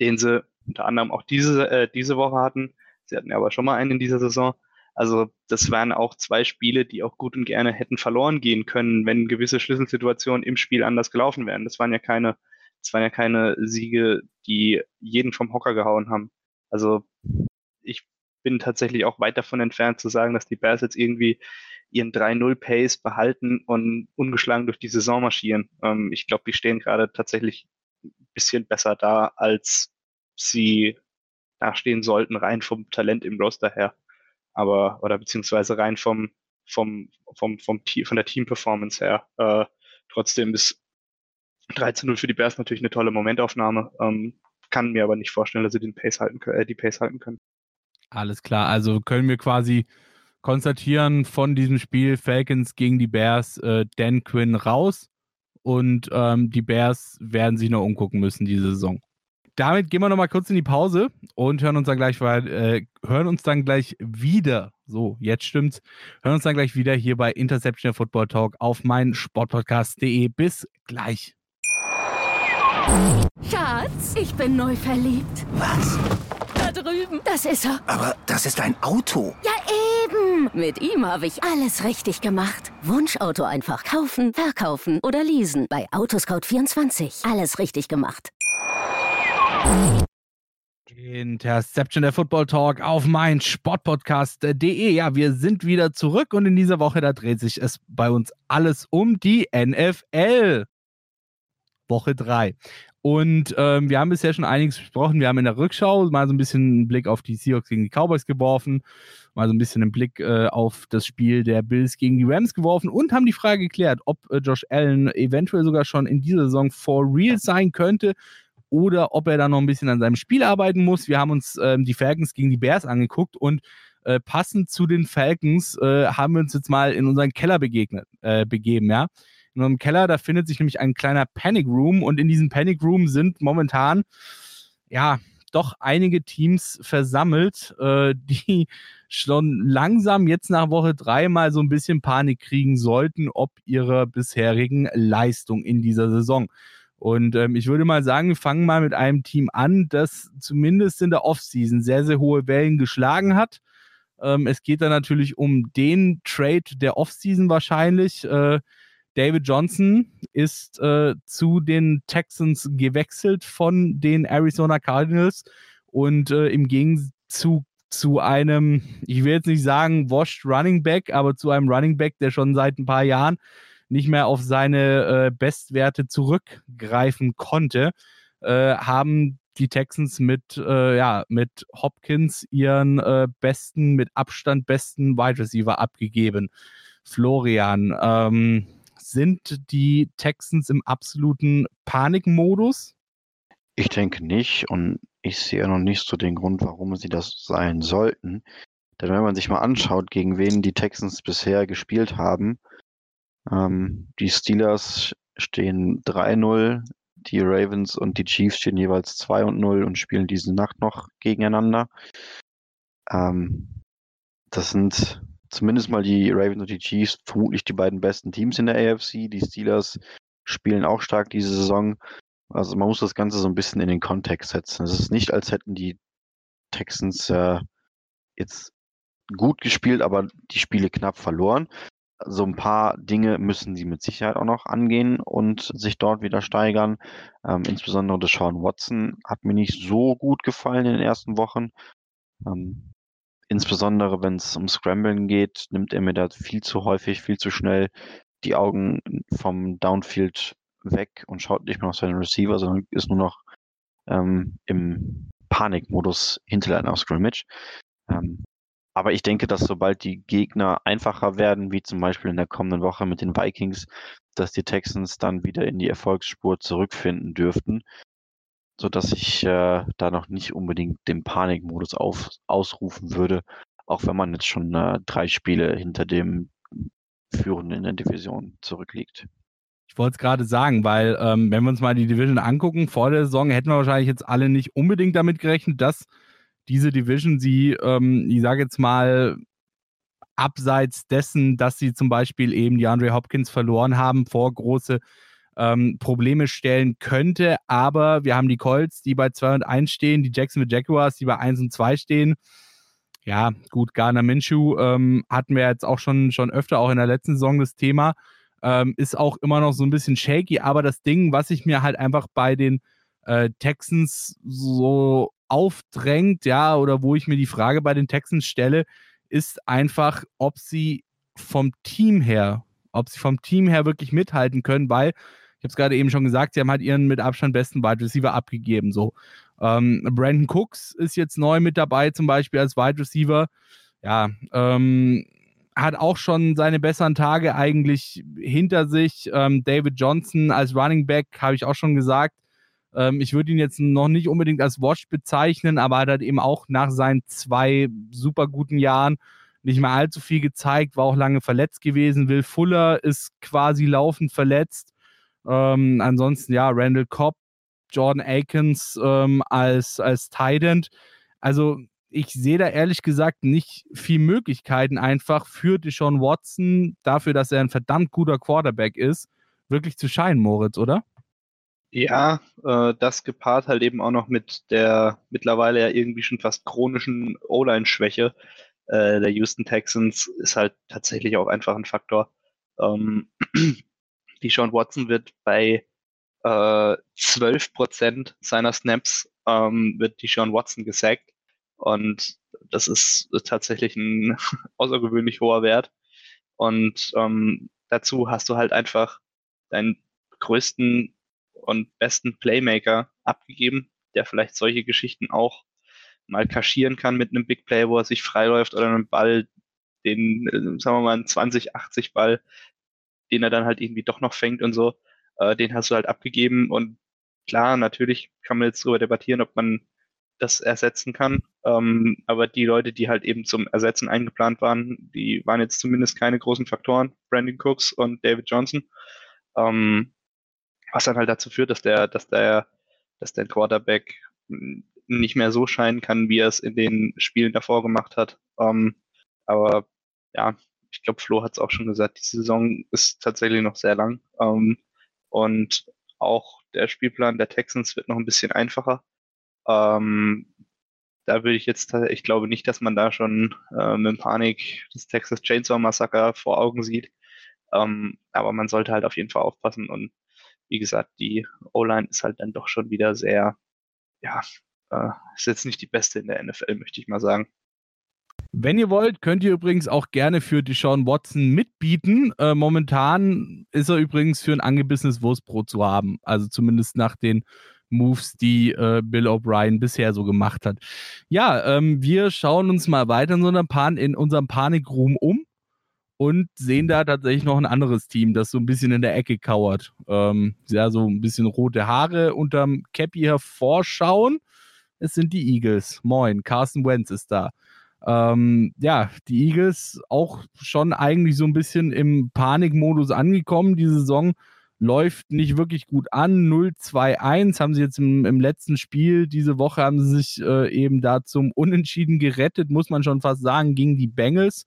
den sie unter anderem auch diese, äh, diese Woche hatten. Sie hatten ja aber schon mal einen in dieser Saison. Also das waren auch zwei Spiele, die auch gut und gerne hätten verloren gehen können, wenn gewisse Schlüsselsituationen im Spiel anders gelaufen wären. Das waren ja keine, das waren ja keine Siege, die jeden vom Hocker gehauen haben. Also ich bin tatsächlich auch weit davon entfernt zu sagen, dass die Bears jetzt irgendwie ihren 3-0-Pace behalten und ungeschlagen durch die Saison marschieren. Ähm, ich glaube, die stehen gerade tatsächlich ein bisschen besser da, als sie dastehen sollten, rein vom Talent im Roster her. Aber, oder beziehungsweise rein vom, vom, vom, vom von der Team-Performance her. Äh, trotzdem ist 13-0 für die Bears natürlich eine tolle Momentaufnahme. Ähm, kann mir aber nicht vorstellen, dass sie den Pace halten, äh, die Pace halten können. Alles klar, also können wir quasi konstatieren von diesem Spiel Falcons gegen die Bears äh, Dan Quinn raus und ähm, die Bears werden sich noch umgucken müssen diese Saison. Damit gehen wir nochmal kurz in die Pause und hören uns dann gleich äh, hören uns dann gleich wieder. So, jetzt stimmt's. Hören uns dann gleich wieder hier bei Interception Football Talk auf mein Sportpodcast.de. Bis gleich. Schatz, ich bin neu verliebt. Was? Drüben. Das ist er. Aber das ist ein Auto. Ja, eben. Mit ihm habe ich alles richtig gemacht. Wunschauto einfach kaufen, verkaufen oder leasen. Bei Autoscout24. Alles richtig gemacht. Interception der Football Talk auf mein Sportpodcast.de. Ja, wir sind wieder zurück und in dieser Woche, da dreht sich es bei uns alles um die NFL. Woche 3. Und ähm, wir haben bisher schon einiges besprochen. Wir haben in der Rückschau mal so ein bisschen einen Blick auf die Seahawks gegen die Cowboys geworfen, mal so ein bisschen einen Blick äh, auf das Spiel der Bills gegen die Rams geworfen und haben die Frage geklärt, ob äh, Josh Allen eventuell sogar schon in dieser Saison for real sein könnte oder ob er da noch ein bisschen an seinem Spiel arbeiten muss. Wir haben uns ähm, die Falcons gegen die Bears angeguckt und äh, passend zu den Falcons äh, haben wir uns jetzt mal in unseren Keller begegnet, äh, begeben, ja. In unserem Keller, da findet sich nämlich ein kleiner Panic Room und in diesem Panic Room sind momentan, ja, doch einige Teams versammelt, äh, die schon langsam jetzt nach Woche drei mal so ein bisschen Panik kriegen sollten, ob ihrer bisherigen Leistung in dieser Saison. Und ähm, ich würde mal sagen, wir fangen mal mit einem Team an, das zumindest in der Offseason sehr, sehr hohe Wellen geschlagen hat. Ähm, es geht dann natürlich um den Trade der Offseason wahrscheinlich. Äh, David Johnson ist äh, zu den Texans gewechselt von den Arizona Cardinals und äh, im Gegenzug zu einem, ich will jetzt nicht sagen washed Running Back, aber zu einem Running Back, der schon seit ein paar Jahren nicht mehr auf seine äh, Bestwerte zurückgreifen konnte, äh, haben die Texans mit, äh, ja, mit Hopkins ihren äh, besten, mit Abstand besten Wide Receiver abgegeben. Florian, ähm, sind die Texans im absoluten Panikmodus? Ich denke nicht und ich sehe noch nicht so den Grund, warum sie das sein sollten. Denn wenn man sich mal anschaut, gegen wen die Texans bisher gespielt haben, ähm, die Steelers stehen 3-0, die Ravens und die Chiefs stehen jeweils 2 und 0 und spielen diese Nacht noch gegeneinander. Ähm, das sind zumindest mal die Ravens und die Chiefs vermutlich die beiden besten Teams in der AFC. Die Steelers spielen auch stark diese Saison. Also man muss das Ganze so ein bisschen in den Kontext setzen. Es ist nicht, als hätten die Texans äh, jetzt gut gespielt, aber die Spiele knapp verloren, so ein paar Dinge müssen sie mit Sicherheit auch noch angehen und sich dort wieder steigern. Ähm, insbesondere Deshaun Watson hat mir nicht so gut gefallen in den ersten Wochen. Ähm, insbesondere wenn es um Scramblen geht, nimmt er mir da viel zu häufig, viel zu schnell die Augen vom Downfield weg und schaut nicht mehr auf seinen Receiver, sondern ist nur noch ähm, im Panikmodus hinter einer Scrimmage. Ähm, aber ich denke, dass sobald die Gegner einfacher werden, wie zum Beispiel in der kommenden Woche mit den Vikings, dass die Texans dann wieder in die Erfolgsspur zurückfinden dürften, sodass ich äh, da noch nicht unbedingt den Panikmodus auf, ausrufen würde, auch wenn man jetzt schon äh, drei Spiele hinter dem Führenden in der Division zurückliegt. Ich wollte es gerade sagen, weil ähm, wenn wir uns mal die Division angucken, vor der Saison hätten wir wahrscheinlich jetzt alle nicht unbedingt damit gerechnet, dass diese Division sie, ähm, ich sage jetzt mal, abseits dessen, dass sie zum Beispiel eben die Andre Hopkins verloren haben, vor große ähm, Probleme stellen könnte. Aber wir haben die Colts, die bei 2 und 1 stehen, die Jacksonville Jaguars, die bei 1 und 2 stehen. Ja, gut, Garner Minshew ähm, hatten wir jetzt auch schon, schon öfter, auch in der letzten Saison das Thema. Ähm, ist auch immer noch so ein bisschen shaky, aber das Ding, was ich mir halt einfach bei den äh, Texans so aufdrängt, ja, oder wo ich mir die Frage bei den Texans stelle, ist einfach, ob sie vom Team her, ob sie vom Team her wirklich mithalten können, weil ich habe es gerade eben schon gesagt, sie haben halt ihren mit Abstand besten Wide Receiver abgegeben. So. Ähm, Brandon Cooks ist jetzt neu mit dabei, zum Beispiel als Wide Receiver. Ja, ähm, hat auch schon seine besseren Tage eigentlich hinter sich. Ähm, David Johnson als Running Back, habe ich auch schon gesagt. Ähm, ich würde ihn jetzt noch nicht unbedingt als Watch bezeichnen, aber hat halt eben auch nach seinen zwei super guten Jahren nicht mehr allzu viel gezeigt, war auch lange verletzt gewesen. Will Fuller ist quasi laufend verletzt. Ähm, ansonsten, ja, Randall Cobb, Jordan Akins ähm, als, als Tight Also ich sehe da ehrlich gesagt nicht viel Möglichkeiten einfach für Deshaun Watson, dafür, dass er ein verdammt guter Quarterback ist, wirklich zu scheinen, Moritz, oder? Ja, äh, das gepaart halt eben auch noch mit der mittlerweile ja irgendwie schon fast chronischen O-Line-Schwäche äh, der Houston Texans ist halt tatsächlich auch einfach ein Faktor. Ähm, die Sean Watson wird bei äh, 12% seiner Snaps ähm, wird die Sean Watson gesackt. Und das ist tatsächlich ein außergewöhnlich hoher Wert. Und ähm, dazu hast du halt einfach deinen größten und besten Playmaker abgegeben, der vielleicht solche Geschichten auch mal kaschieren kann mit einem Big Play, wo er sich freiläuft oder einem Ball, den, äh, sagen wir mal, einen 20-80 Ball, den er dann halt irgendwie doch noch fängt und so, äh, den hast du halt abgegeben. Und klar, natürlich kann man jetzt darüber debattieren, ob man das ersetzen kann, ähm, aber die Leute, die halt eben zum Ersetzen eingeplant waren, die waren jetzt zumindest keine großen Faktoren, Brandon Cooks und David Johnson, ähm, was dann halt dazu führt, dass der, dass der, dass der Quarterback nicht mehr so scheinen kann, wie er es in den Spielen davor gemacht hat. Ähm, aber ja, ich glaube, Flo hat es auch schon gesagt, die Saison ist tatsächlich noch sehr lang. Ähm, und auch der Spielplan der Texans wird noch ein bisschen einfacher. Ähm, da würde ich jetzt, ich glaube nicht, dass man da schon äh, mit Panik das Texas Chainsaw Massaker vor Augen sieht. Ähm, aber man sollte halt auf jeden Fall aufpassen. Und wie gesagt, die O-Line ist halt dann doch schon wieder sehr, ja, äh, ist jetzt nicht die beste in der NFL, möchte ich mal sagen. Wenn ihr wollt, könnt ihr übrigens auch gerne für Deshaun Watson mitbieten. Äh, momentan ist er übrigens für ein angebissenes Wurstbrot zu haben. Also zumindest nach den Moves, die äh, Bill O'Brien bisher so gemacht hat. Ja, ähm, wir schauen uns mal weiter in, so einer Pan in unserem Panikroom um und sehen da tatsächlich noch ein anderes Team, das so ein bisschen in der Ecke kauert. Ähm, ja, so ein bisschen rote Haare unterm Cappy hervorschauen es sind die Eagles. Moin, Carson Wentz ist da. Ähm, ja, die Eagles auch schon eigentlich so ein bisschen im Panikmodus angekommen. Die Saison läuft nicht wirklich gut an. 0-2-1 haben sie jetzt im, im, letzten Spiel diese Woche haben sie sich äh, eben da zum Unentschieden gerettet, muss man schon fast sagen, gegen die Bengals.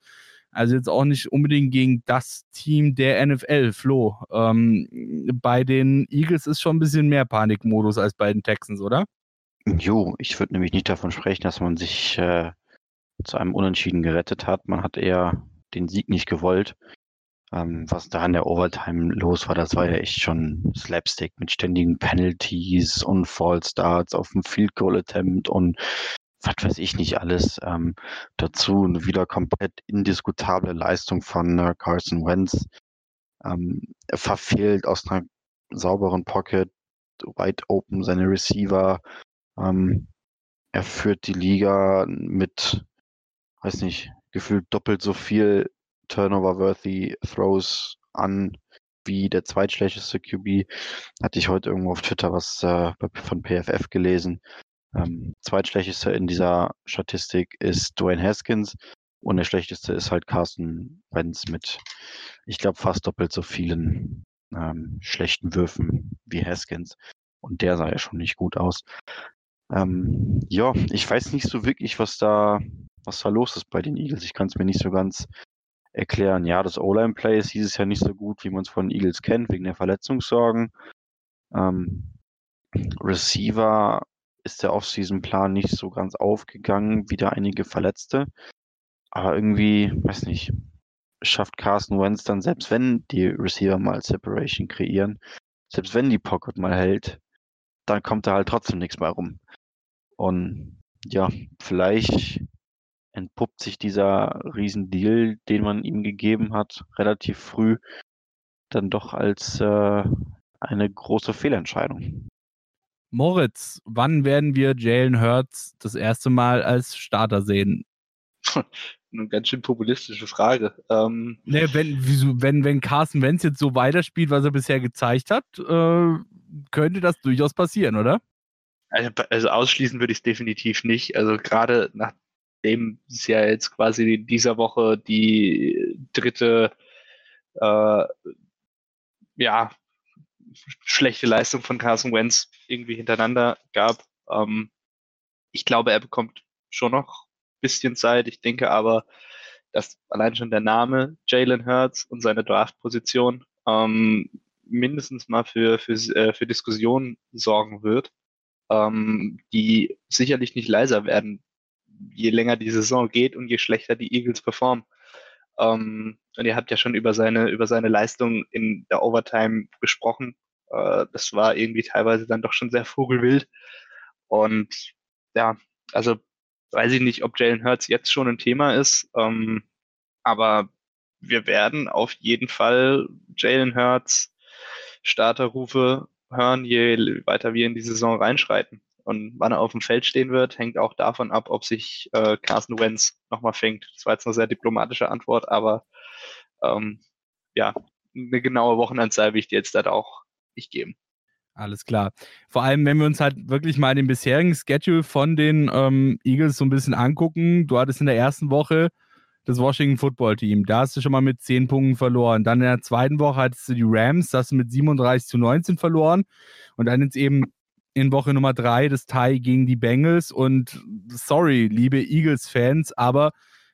Also jetzt auch nicht unbedingt gegen das Team der NFL, Flo. Ähm, bei den Eagles ist schon ein bisschen mehr Panikmodus als bei den Texans, oder? Jo, ich würde nämlich nicht davon sprechen, dass man sich äh, zu einem Unentschieden gerettet hat. Man hat eher den Sieg nicht gewollt. Ähm, was da in der Overtime los war, das war ja echt schon Slapstick mit ständigen Penalties und False Starts auf dem Field Goal Attempt und was weiß ich nicht alles. Ähm, dazu eine wieder komplett indiskutable Leistung von äh, Carson Wentz. Ähm, er verfehlt aus einer sauberen Pocket, wide open seine Receiver, ähm, er führt die Liga mit, weiß nicht, gefühlt doppelt so viel Turnover-worthy Throws an wie der zweitschlechteste QB. Hatte ich heute irgendwo auf Twitter was äh, von PFF gelesen. Ähm, zweitschlechteste in dieser Statistik ist Dwayne Haskins und der schlechteste ist halt Carson Wentz mit, ich glaube, fast doppelt so vielen ähm, schlechten Würfen wie Haskins. Und der sah ja schon nicht gut aus. Ähm, ja, ich weiß nicht so wirklich, was da, was da los ist bei den Eagles. Ich kann es mir nicht so ganz erklären. Ja, das O-Line-Play ist dieses Jahr nicht so gut, wie man es von Eagles kennt, wegen der Verletzungssorgen. Ähm, Receiver ist der Off-Season-Plan nicht so ganz aufgegangen, wieder einige Verletzte. Aber irgendwie, weiß nicht, schafft Carson Wentz dann, selbst wenn die Receiver mal Separation kreieren, selbst wenn die Pocket mal hält, dann kommt da halt trotzdem nichts mehr rum. Und ja, vielleicht entpuppt sich dieser Riesendeal, den man ihm gegeben hat, relativ früh, dann doch als äh, eine große Fehlentscheidung. Moritz, wann werden wir Jalen Hurts das erste Mal als Starter sehen? Eine ganz schön populistische Frage. Ähm, nee, wenn, wieso, wenn, wenn Carson Wentz jetzt so weiterspielt, was er bisher gezeigt hat, äh, könnte das durchaus passieren, oder? Also, also ausschließen würde ich es definitiv nicht. Also gerade nachdem es ja jetzt quasi in dieser Woche die dritte äh, ja, schlechte Leistung von Carson Wentz irgendwie hintereinander gab. Ähm, ich glaube, er bekommt schon noch ein bisschen Zeit. Ich denke aber, dass allein schon der Name Jalen Hurts und seine Draftposition ähm, mindestens mal für, für, äh, für Diskussionen sorgen wird, ähm, die sicherlich nicht leiser werden, je länger die Saison geht und je schlechter die Eagles performen. Ähm, und ihr habt ja schon über seine, über seine Leistung in der Overtime gesprochen. Äh, das war irgendwie teilweise dann doch schon sehr vogelwild. Und ja, also weiß ich nicht, ob Jalen Hurts jetzt schon ein Thema ist, ähm, aber wir werden auf jeden Fall Jalen Hurts Starterrufe hören, je weiter wir in die Saison reinschreiten. Und wann er auf dem Feld stehen wird, hängt auch davon ab, ob sich äh, Carson Wentz nochmal fängt. Das war jetzt eine sehr diplomatische Antwort, aber ähm, ja, eine genaue Wochenanzahl will ich dir jetzt halt auch nicht geben. Alles klar. Vor allem, wenn wir uns halt wirklich mal den bisherigen Schedule von den ähm, Eagles so ein bisschen angucken. Du hattest in der ersten Woche das Washington Football Team. Da hast du schon mal mit 10 Punkten verloren. Dann in der zweiten Woche hattest du die Rams, da hast du mit 37 zu 19 verloren. Und dann jetzt eben in Woche Nummer 3 das Tie gegen die Bengals. Und sorry, liebe Eagles-Fans, aber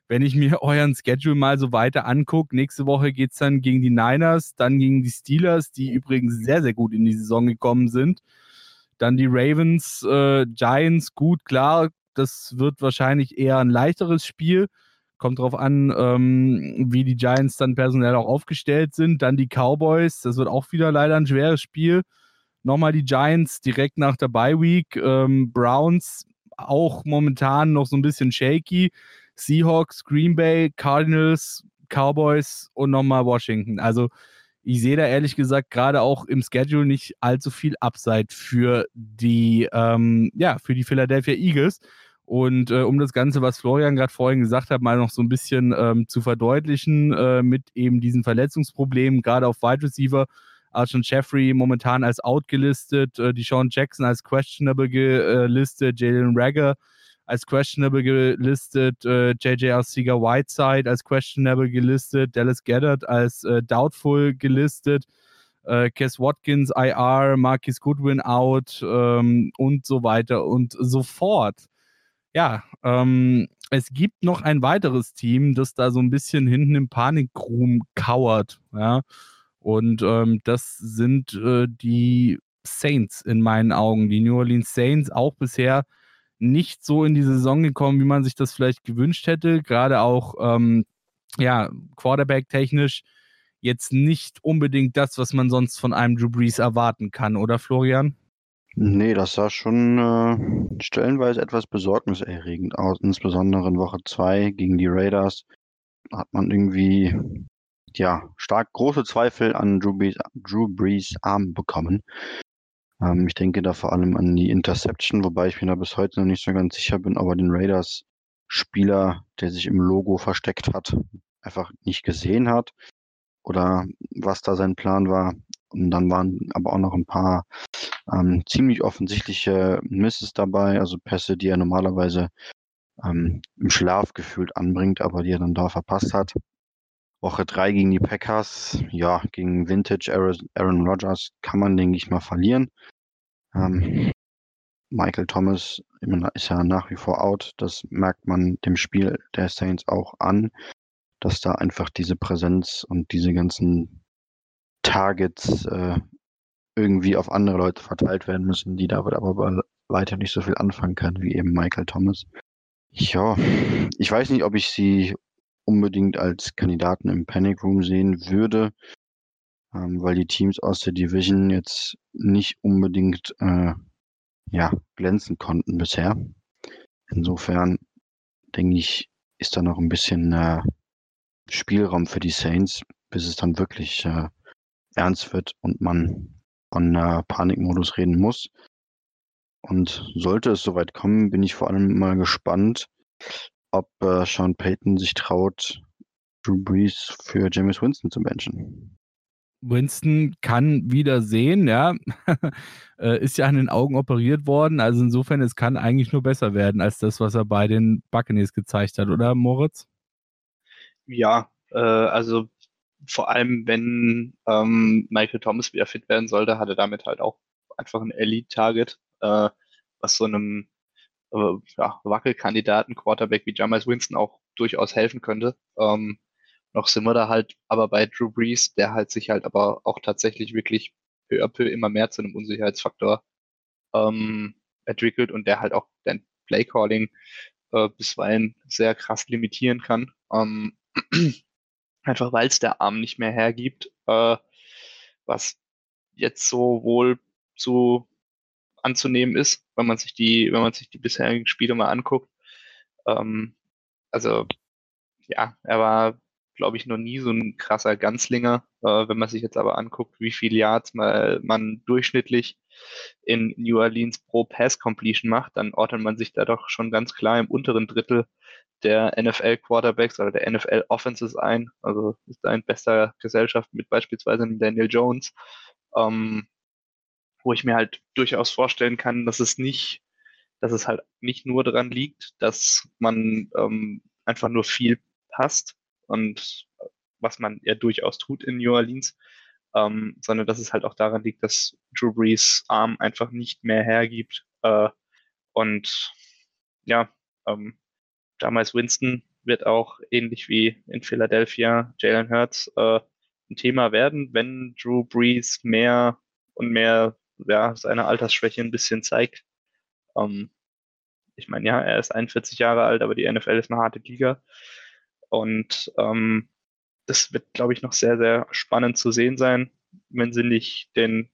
wenn ich mir euren Schedule mal so weiter angucke, nächste Woche geht es dann gegen die Niners, dann gegen die Steelers, die übrigens sehr, sehr gut in die Saison gekommen sind. Dann die Ravens, äh, Giants, gut, klar, das wird wahrscheinlich eher ein leichteres Spiel. Kommt drauf an, ähm, wie die Giants dann personell auch aufgestellt sind. Dann die Cowboys, das wird auch wieder leider ein schweres Spiel. Nochmal die Giants direkt nach der Bye Week. Ähm, Browns auch momentan noch so ein bisschen shaky. Seahawks, Green Bay, Cardinals, Cowboys und nochmal Washington. Also ich sehe da ehrlich gesagt gerade auch im Schedule nicht allzu viel Upside für die, ähm, ja, für die Philadelphia Eagles. Und äh, um das Ganze, was Florian gerade vorhin gesagt hat, mal noch so ein bisschen ähm, zu verdeutlichen äh, mit eben diesen Verletzungsproblemen, gerade auf Wide Receiver, Archon Jeffrey momentan als out gelistet, äh, die Sean Jackson als questionable gelistet, Jalen Rager als questionable gelistet, äh, JJ Arcega Whiteside als questionable gelistet, Dallas Goddard als äh, doubtful gelistet, äh, Cass Watkins IR, Marcus Goodwin out ähm, und so weiter und so fort. Ja, ähm, es gibt noch ein weiteres Team, das da so ein bisschen hinten im Panikroom kauert. Ja, und ähm, das sind äh, die Saints in meinen Augen. Die New Orleans Saints auch bisher nicht so in die Saison gekommen, wie man sich das vielleicht gewünscht hätte. Gerade auch, ähm, ja, Quarterback-technisch jetzt nicht unbedingt das, was man sonst von einem Drew Brees erwarten kann, oder Florian? Nee, das sah schon äh, stellenweise etwas besorgniserregend aus. Insbesondere in Woche 2 gegen die Raiders hat man irgendwie ja stark große Zweifel an Drew Brees, Drew Brees Arm bekommen. Ähm, ich denke da vor allem an die Interception, wobei ich mir da bis heute noch nicht so ganz sicher bin, ob er den Raiders Spieler, der sich im Logo versteckt hat, einfach nicht gesehen hat oder was da sein Plan war. Und dann waren aber auch noch ein paar ähm, ziemlich offensichtliche Misses dabei, also Pässe, die er normalerweise ähm, im Schlaf gefühlt anbringt, aber die er dann da verpasst hat. Woche 3 gegen die Packers, ja, gegen Vintage Aaron Rodgers kann man, denke ich mal, verlieren. Ähm, Michael Thomas ist ja nach wie vor out. Das merkt man dem Spiel der Saints auch an, dass da einfach diese Präsenz und diese ganzen Targets äh, irgendwie auf andere Leute verteilt werden müssen, die da aber weiter nicht so viel anfangen kann wie eben Michael Thomas. Ja, ich weiß nicht, ob ich sie unbedingt als Kandidaten im Panic Room sehen würde, ähm, weil die Teams aus der Division jetzt nicht unbedingt äh, ja, glänzen konnten bisher. Insofern denke ich, ist da noch ein bisschen äh, Spielraum für die Saints, bis es dann wirklich äh, ernst wird und man von äh, Panikmodus reden muss. Und sollte es soweit kommen, bin ich vor allem mal gespannt, ob äh, Sean Payton sich traut, Drew Brees für James Winston zu benchen. Winston kann wieder sehen, ja. Äh, ist ja an den Augen operiert worden. Also insofern, es kann eigentlich nur besser werden als das, was er bei den Buccaneers gezeigt hat, oder Moritz? Ja, äh, also vor allem, wenn ähm, Michael Thomas wieder fit werden sollte, hat er damit halt auch einfach ein Elite-Target, äh, was so einem äh, ja, Wackelkandidaten Quarterback wie Jameis Winston auch durchaus helfen könnte. Ähm, noch sind wir da halt aber bei Drew Brees, der halt sich halt aber auch tatsächlich wirklich peu à peu immer mehr zu einem Unsicherheitsfaktor ähm, entwickelt und der halt auch dein Playcalling äh, bisweilen sehr krass limitieren kann. Ähm, einfach weil es der Arm nicht mehr hergibt, äh, was jetzt so wohl zu anzunehmen ist, wenn man sich die, wenn man sich die bisherigen Spiele mal anguckt. Ähm, also ja, er war glaube ich, noch nie so ein krasser Ganzlinger. Äh, wenn man sich jetzt aber anguckt, wie viele Yards mal man durchschnittlich in New Orleans pro Pass Completion macht, dann ordnet man sich da doch schon ganz klar im unteren Drittel der NFL Quarterbacks oder der NFL Offenses ein. Also ist da in bester Gesellschaft mit beispielsweise Daniel Jones, ähm, wo ich mir halt durchaus vorstellen kann, dass es nicht, dass es halt nicht nur daran liegt, dass man ähm, einfach nur viel passt, und was man ja durchaus tut in New Orleans, ähm, sondern dass es halt auch daran liegt, dass Drew Brees Arm einfach nicht mehr hergibt. Äh, und ja, ähm, damals Winston wird auch ähnlich wie in Philadelphia Jalen Hurts äh, ein Thema werden, wenn Drew Brees mehr und mehr ja, seine Altersschwäche ein bisschen zeigt. Ähm, ich meine, ja, er ist 41 Jahre alt, aber die NFL ist eine harte Liga. Und ähm, das wird, glaube ich, noch sehr, sehr spannend zu sehen sein, wenn sie nicht den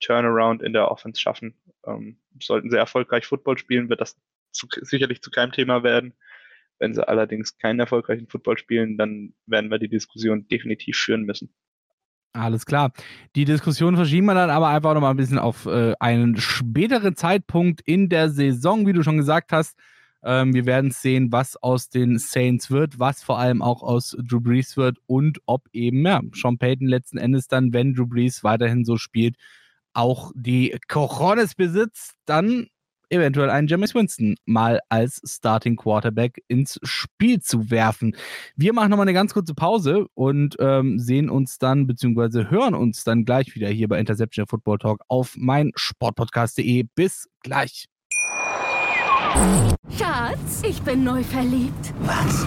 Turnaround in der Offense schaffen. Ähm, sollten sie erfolgreich Football spielen, wird das zu, sicherlich zu keinem Thema werden. Wenn sie allerdings keinen erfolgreichen Football spielen, dann werden wir die Diskussion definitiv führen müssen. Alles klar. Die Diskussion verschieben wir dann aber einfach noch mal ein bisschen auf äh, einen späteren Zeitpunkt in der Saison, wie du schon gesagt hast. Ähm, wir werden sehen, was aus den Saints wird, was vor allem auch aus Drew Brees wird und ob eben, ja, Sean Payton letzten Endes dann, wenn Drew Brees weiterhin so spielt, auch die Cojones besitzt, dann eventuell einen James Winston mal als Starting Quarterback ins Spiel zu werfen. Wir machen nochmal eine ganz kurze Pause und ähm, sehen uns dann, beziehungsweise hören uns dann gleich wieder hier bei Interception Football Talk auf mein Sportpodcast.de. Bis gleich. Schatz, ich bin neu verliebt. Was?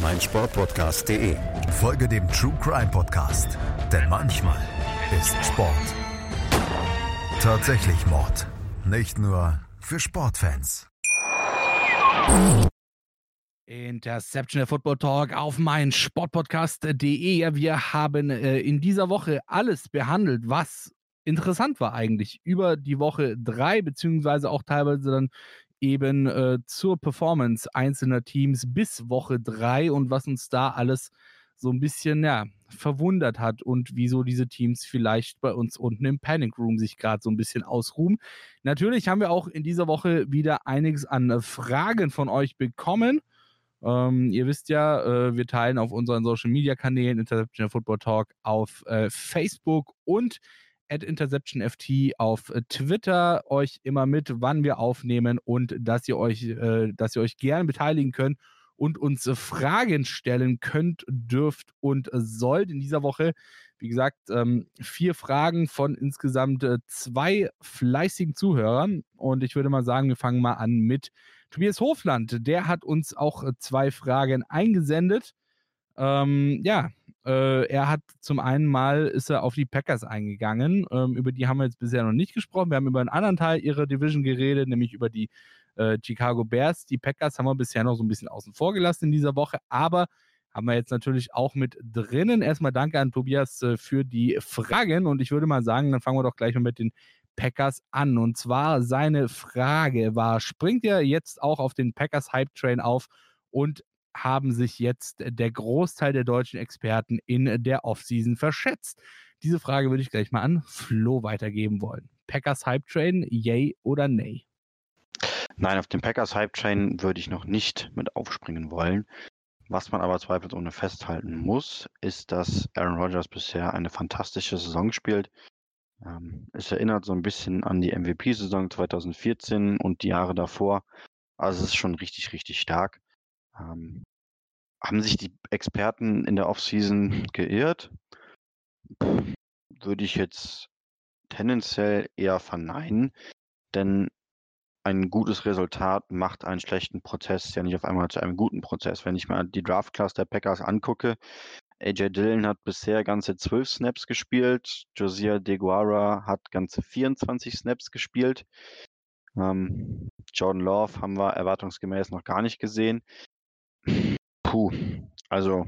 meinsportpodcast.de. Folge dem True Crime Podcast, denn manchmal ist Sport tatsächlich Mord. Nicht nur für Sportfans. Interception der Football Talk auf mein Sportpodcast.de. Wir haben äh, in dieser Woche alles behandelt, was interessant war eigentlich über die Woche drei, beziehungsweise auch teilweise dann eben äh, zur Performance einzelner Teams bis Woche drei und was uns da alles so ein bisschen ja, verwundert hat und wieso diese Teams vielleicht bei uns unten im Panic Room sich gerade so ein bisschen ausruhen. Natürlich haben wir auch in dieser Woche wieder einiges an Fragen von euch bekommen. Ähm, ihr wisst ja, äh, wir teilen auf unseren Social Media Kanälen Interception Football Talk auf äh, Facebook und at InterceptionFT auf äh, Twitter euch immer mit, wann wir aufnehmen und dass ihr euch, äh, dass ihr euch gerne beteiligen könnt und uns äh, Fragen stellen könnt, dürft und sollt. In dieser Woche, wie gesagt, ähm, vier Fragen von insgesamt äh, zwei fleißigen Zuhörern. Und ich würde mal sagen, wir fangen mal an mit Tobias Hofland. Der hat uns auch äh, zwei Fragen eingesendet. Ähm, ja, äh, er hat zum einen mal ist er auf die Packers eingegangen. Ähm, über die haben wir jetzt bisher noch nicht gesprochen. Wir haben über einen anderen Teil ihrer Division geredet, nämlich über die äh, Chicago Bears. Die Packers haben wir bisher noch so ein bisschen außen vor gelassen in dieser Woche, aber haben wir jetzt natürlich auch mit drinnen. Erstmal danke an Tobias äh, für die Fragen und ich würde mal sagen, dann fangen wir doch gleich mal mit den Packers an. Und zwar seine Frage war, springt er jetzt auch auf den Packers Hype Train auf und haben sich jetzt der Großteil der deutschen Experten in der Offseason verschätzt? Diese Frage würde ich gleich mal an Flo weitergeben wollen. Packers Hype Train, yay oder nay? Nein, auf dem Packers Hype Train würde ich noch nicht mit aufspringen wollen. Was man aber zweifelsohne festhalten muss, ist, dass Aaron Rodgers bisher eine fantastische Saison spielt. Ähm, es erinnert so ein bisschen an die MVP-Saison 2014 und die Jahre davor. Also es ist schon richtig, richtig stark. Ähm, haben sich die Experten in der Offseason geirrt? Würde ich jetzt tendenziell eher verneinen, denn ein gutes Resultat macht einen schlechten Prozess ja nicht auf einmal zu einem guten Prozess. Wenn ich mal die Draft Class der Packers angucke, AJ Dillon hat bisher ganze 12 Snaps gespielt, Josiah DeGuara hat ganze 24 Snaps gespielt. Ähm, Jordan Love haben wir erwartungsgemäß noch gar nicht gesehen. Puh, also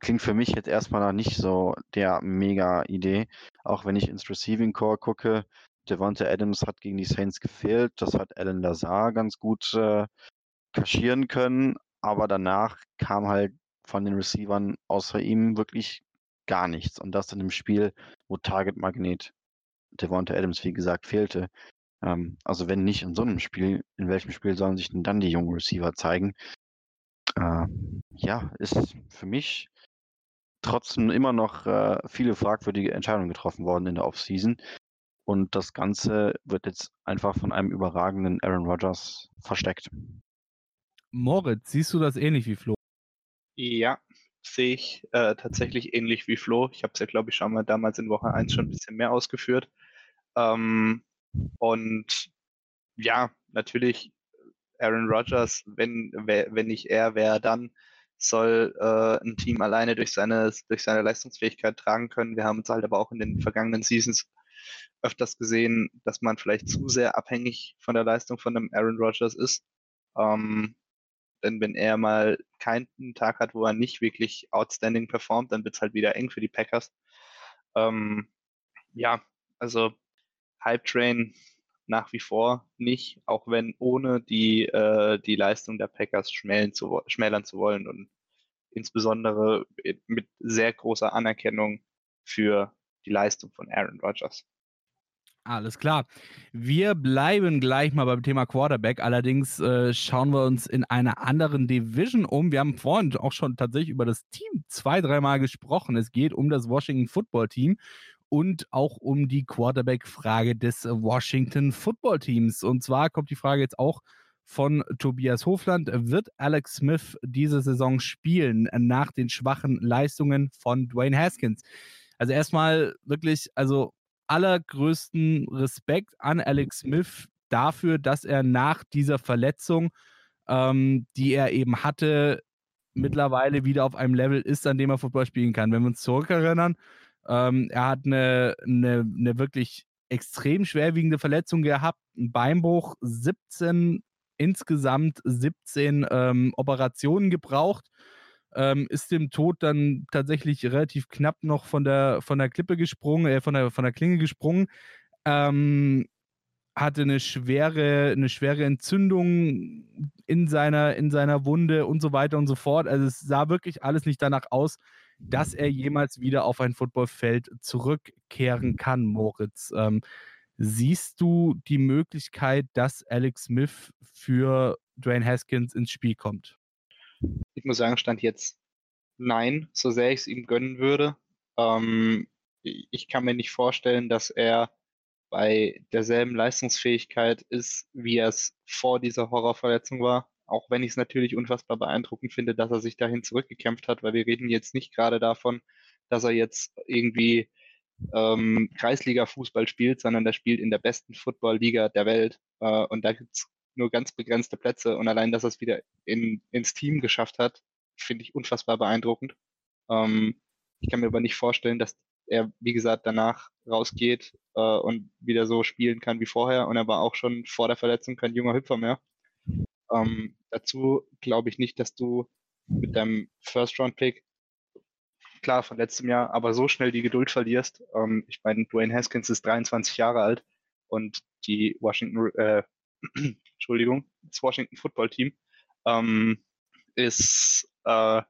klingt für mich jetzt erstmal noch nicht so der mega Idee. Auch wenn ich ins Receiving Core gucke, Devonta Adams hat gegen die Saints gefehlt. Das hat Alan Lazar ganz gut äh, kaschieren können. Aber danach kam halt von den Receivern außer ihm wirklich gar nichts. Und das in einem Spiel, wo Target Magnet Devonta Adams, wie gesagt, fehlte. Ähm, also wenn nicht in so einem Spiel, in welchem Spiel sollen sich denn dann die jungen Receiver zeigen? Äh, ja, ist für mich trotzdem immer noch äh, viele fragwürdige Entscheidungen getroffen worden in der Offseason. Und das Ganze wird jetzt einfach von einem überragenden Aaron Rodgers versteckt. Moritz, siehst du das ähnlich wie Flo? Ja, sehe ich äh, tatsächlich ähnlich wie Flo. Ich habe es ja, glaube ich, schon mal damals in Woche 1 schon ein bisschen mehr ausgeführt. Ähm, und ja, natürlich Aaron Rodgers, wenn, wenn nicht er, wer dann, soll äh, ein Team alleine durch seine, durch seine Leistungsfähigkeit tragen können. Wir haben es halt aber auch in den vergangenen Seasons öfters gesehen, dass man vielleicht zu sehr abhängig von der Leistung von einem Aaron Rodgers ist. Ähm, denn wenn er mal keinen Tag hat, wo er nicht wirklich outstanding performt, dann wird es halt wieder eng für die Packers. Ähm, ja, also Hype Train nach wie vor nicht, auch wenn ohne die, äh, die Leistung der Packers schmälern zu, schmälern zu wollen und insbesondere mit sehr großer Anerkennung für die Leistung von Aaron Rodgers. Alles klar. Wir bleiben gleich mal beim Thema Quarterback. Allerdings äh, schauen wir uns in einer anderen Division um. Wir haben vorhin auch schon tatsächlich über das Team zwei, dreimal gesprochen. Es geht um das Washington Football Team und auch um die Quarterback-Frage des Washington Football Teams. Und zwar kommt die Frage jetzt auch von Tobias Hofland. Wird Alex Smith diese Saison spielen nach den schwachen Leistungen von Dwayne Haskins? Also erstmal wirklich, also allergrößten Respekt an Alex Smith dafür, dass er nach dieser Verletzung, ähm, die er eben hatte, mittlerweile wieder auf einem Level ist, an dem er Football spielen kann. Wenn wir uns zurückerinnern, ähm, er hat eine, eine, eine wirklich extrem schwerwiegende Verletzung gehabt, ein Beinbruch, 17, insgesamt 17 ähm, Operationen gebraucht ähm, ist dem Tod dann tatsächlich relativ knapp noch von der, von der Klippe gesprungen, äh, von, der, von der Klinge gesprungen. Ähm, hatte eine schwere, eine schwere Entzündung in seiner, in seiner Wunde und so weiter und so fort. Also es sah wirklich alles nicht danach aus, dass er jemals wieder auf ein Footballfeld zurückkehren kann, Moritz. Ähm, siehst du die Möglichkeit, dass Alex Smith für Dwayne Haskins ins Spiel kommt? Ich muss sagen, stand jetzt nein, so sehr ich es ihm gönnen würde. Ähm, ich kann mir nicht vorstellen, dass er bei derselben Leistungsfähigkeit ist, wie er es vor dieser Horrorverletzung war. Auch wenn ich es natürlich unfassbar beeindruckend finde, dass er sich dahin zurückgekämpft hat, weil wir reden jetzt nicht gerade davon, dass er jetzt irgendwie ähm, Kreisliga-Fußball spielt, sondern der spielt in der besten Football-Liga der Welt. Äh, und da gibt es nur ganz begrenzte Plätze. Und allein, dass er es wieder in, ins Team geschafft hat, finde ich unfassbar beeindruckend. Ähm, ich kann mir aber nicht vorstellen, dass er, wie gesagt, danach rausgeht äh, und wieder so spielen kann wie vorher. Und er war auch schon vor der Verletzung kein junger Hüpfer mehr. Ähm, dazu glaube ich nicht, dass du mit deinem First-Round-Pick, klar von letztem Jahr, aber so schnell die Geduld verlierst. Ähm, ich meine, Dwayne Haskins ist 23 Jahre alt und die Washington, äh, Entschuldigung, das Washington Football Team ähm, ist, äh,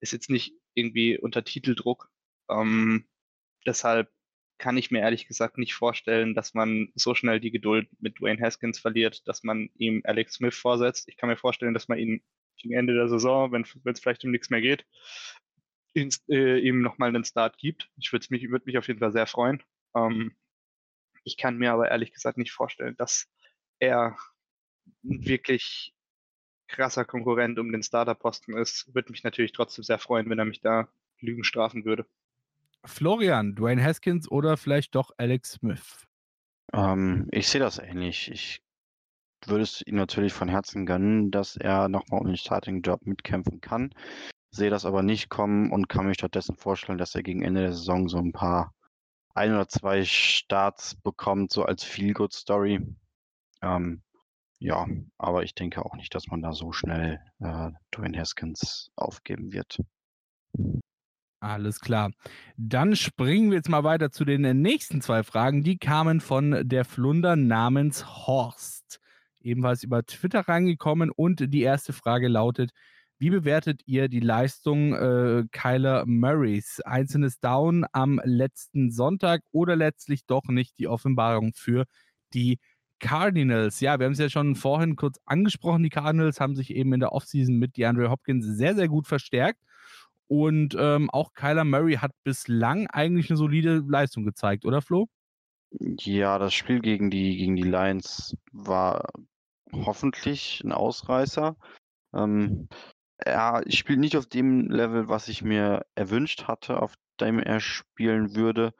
ist jetzt nicht irgendwie unter Titeldruck ähm, deshalb kann ich mir ehrlich gesagt nicht vorstellen, dass man so schnell die Geduld mit Dwayne Haskins verliert, dass man ihm Alex Smith vorsetzt. Ich kann mir vorstellen, dass man ihn gegen Ende der Saison, wenn es vielleicht um nichts mehr geht, ins, äh, ihm nochmal einen Start gibt. Ich würde mich, würd mich auf jeden Fall sehr freuen. Ähm, ich kann mir aber ehrlich gesagt nicht vorstellen, dass er wirklich krasser Konkurrent um den Starterposten ist. Würde mich natürlich trotzdem sehr freuen, wenn er mich da Lügen strafen würde. Florian, Dwayne Haskins oder vielleicht doch Alex Smith? Ähm, ich sehe das ähnlich. Ich würde es ihm natürlich von Herzen gönnen, dass er nochmal um den Starting-Job mitkämpfen kann. Sehe das aber nicht kommen und kann mir stattdessen vorstellen, dass er gegen Ende der Saison so ein paar ein oder zwei Starts bekommt, so als Feel-Good-Story. Ähm, ja, aber ich denke auch nicht, dass man da so schnell äh, Dwayne Haskins aufgeben wird. Alles klar. Dann springen wir jetzt mal weiter zu den nächsten zwei Fragen. Die kamen von der Flunder namens Horst. Ebenfalls über Twitter reingekommen. Und die erste Frage lautet: Wie bewertet ihr die Leistung äh, Kyler Murrays? Einzelnes Down am letzten Sonntag oder letztlich doch nicht die Offenbarung für die Cardinals. Ja, wir haben es ja schon vorhin kurz angesprochen. Die Cardinals haben sich eben in der Offseason mit DeAndre Hopkins sehr, sehr gut verstärkt. Und ähm, auch Kyler Murray hat bislang eigentlich eine solide Leistung gezeigt, oder Flo? Ja, das Spiel gegen die, gegen die Lions war hoffentlich ein Ausreißer. Ähm, er spielt nicht auf dem Level, was ich mir erwünscht hatte, auf dem er spielen würde.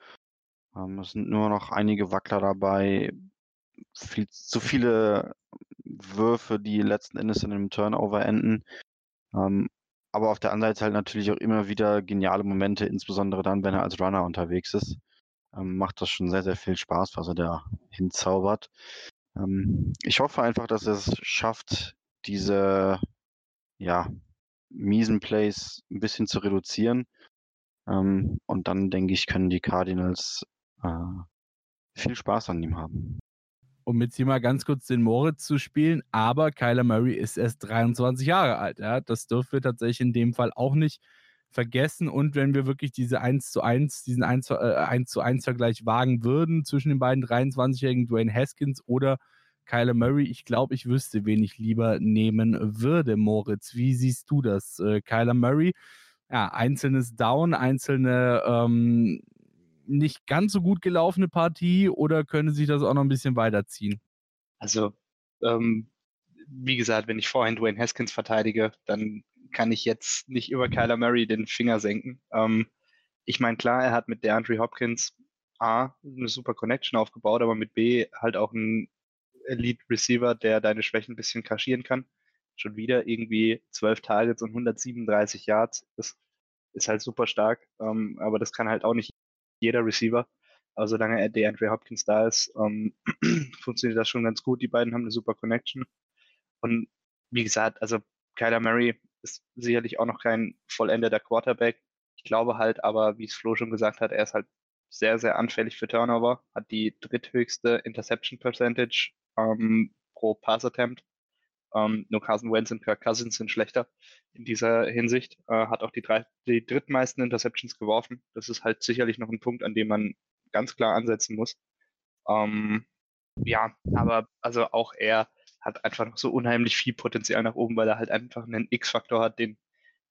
Ähm, es sind nur noch einige Wackler dabei. Viel, zu viele Würfe, die letzten Endes in einem Turnover enden. Ähm, aber auf der anderen Seite halt natürlich auch immer wieder geniale Momente, insbesondere dann, wenn er als Runner unterwegs ist. Ähm, macht das schon sehr, sehr viel Spaß, was er da hinzaubert. Ähm, ich hoffe einfach, dass er es schafft, diese ja, miesen Plays ein bisschen zu reduzieren. Ähm, und dann, denke ich, können die Cardinals äh, viel Spaß an ihm haben um jetzt hier mal ganz kurz den Moritz zu spielen, aber Kyler Murray ist erst 23 Jahre alt. Ja? Das dürfen wir tatsächlich in dem Fall auch nicht vergessen. Und wenn wir wirklich diese 1 zu 1, diesen 1 zu, äh, 1 zu 1 Vergleich wagen würden zwischen den beiden 23-jährigen Dwayne Haskins oder Kyler Murray, ich glaube, ich wüsste, wen ich lieber nehmen würde, Moritz. Wie siehst du das? Äh, Kyler Murray, ja, einzelnes Down, einzelne ähm, nicht ganz so gut gelaufene Partie oder könnte sich das auch noch ein bisschen weiterziehen? Also, ähm, wie gesagt, wenn ich vorhin Dwayne Haskins verteidige, dann kann ich jetzt nicht über Kyler Murray den Finger senken. Ähm, ich meine, klar, er hat mit DeAndre Hopkins A, eine super Connection aufgebaut, aber mit B halt auch einen Elite Receiver, der deine Schwächen ein bisschen kaschieren kann. Schon wieder irgendwie 12 Targets und 137 Yards. Das ist halt super stark. Ähm, aber das kann halt auch nicht jeder Receiver. Aber solange er DeAndre Hopkins da ist, ähm, funktioniert das schon ganz gut. Die beiden haben eine super Connection. Und wie gesagt, also Kyler Murray ist sicherlich auch noch kein vollendeter Quarterback. Ich glaube halt aber, wie es Flo schon gesagt hat, er ist halt sehr, sehr anfällig für Turnover, hat die dritthöchste Interception Percentage ähm, pro Pass Attempt. Ähm, nur Carson Wentz und Kirk Cousins sind schlechter in dieser Hinsicht. Äh, hat auch die, drei, die drittmeisten Interceptions geworfen. Das ist halt sicherlich noch ein Punkt, an dem man ganz klar ansetzen muss. Ähm, ja, aber also auch er hat einfach noch so unheimlich viel Potenzial nach oben, weil er halt einfach einen X-Faktor hat, den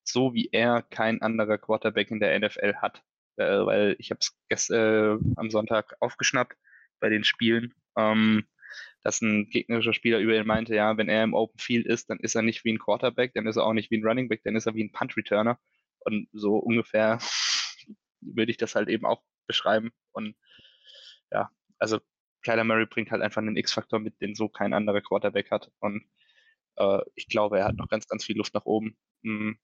so wie er kein anderer Quarterback in der NFL hat. äh, weil ich habe es äh, am Sonntag aufgeschnappt bei den Spielen, ähm, dass ein gegnerischer Spieler über ihn meinte, ja, wenn er im Open Field ist, dann ist er nicht wie ein Quarterback, dann ist er auch nicht wie ein Running Back, dann ist er wie ein Punt Returner. Und so ungefähr würde ich das halt eben auch beschreiben. Und ja, also Kyler Murray bringt halt einfach einen X-Faktor mit, den so kein anderer Quarterback hat. Und äh, ich glaube, er hat noch ganz, ganz viel Luft nach oben. Mhm.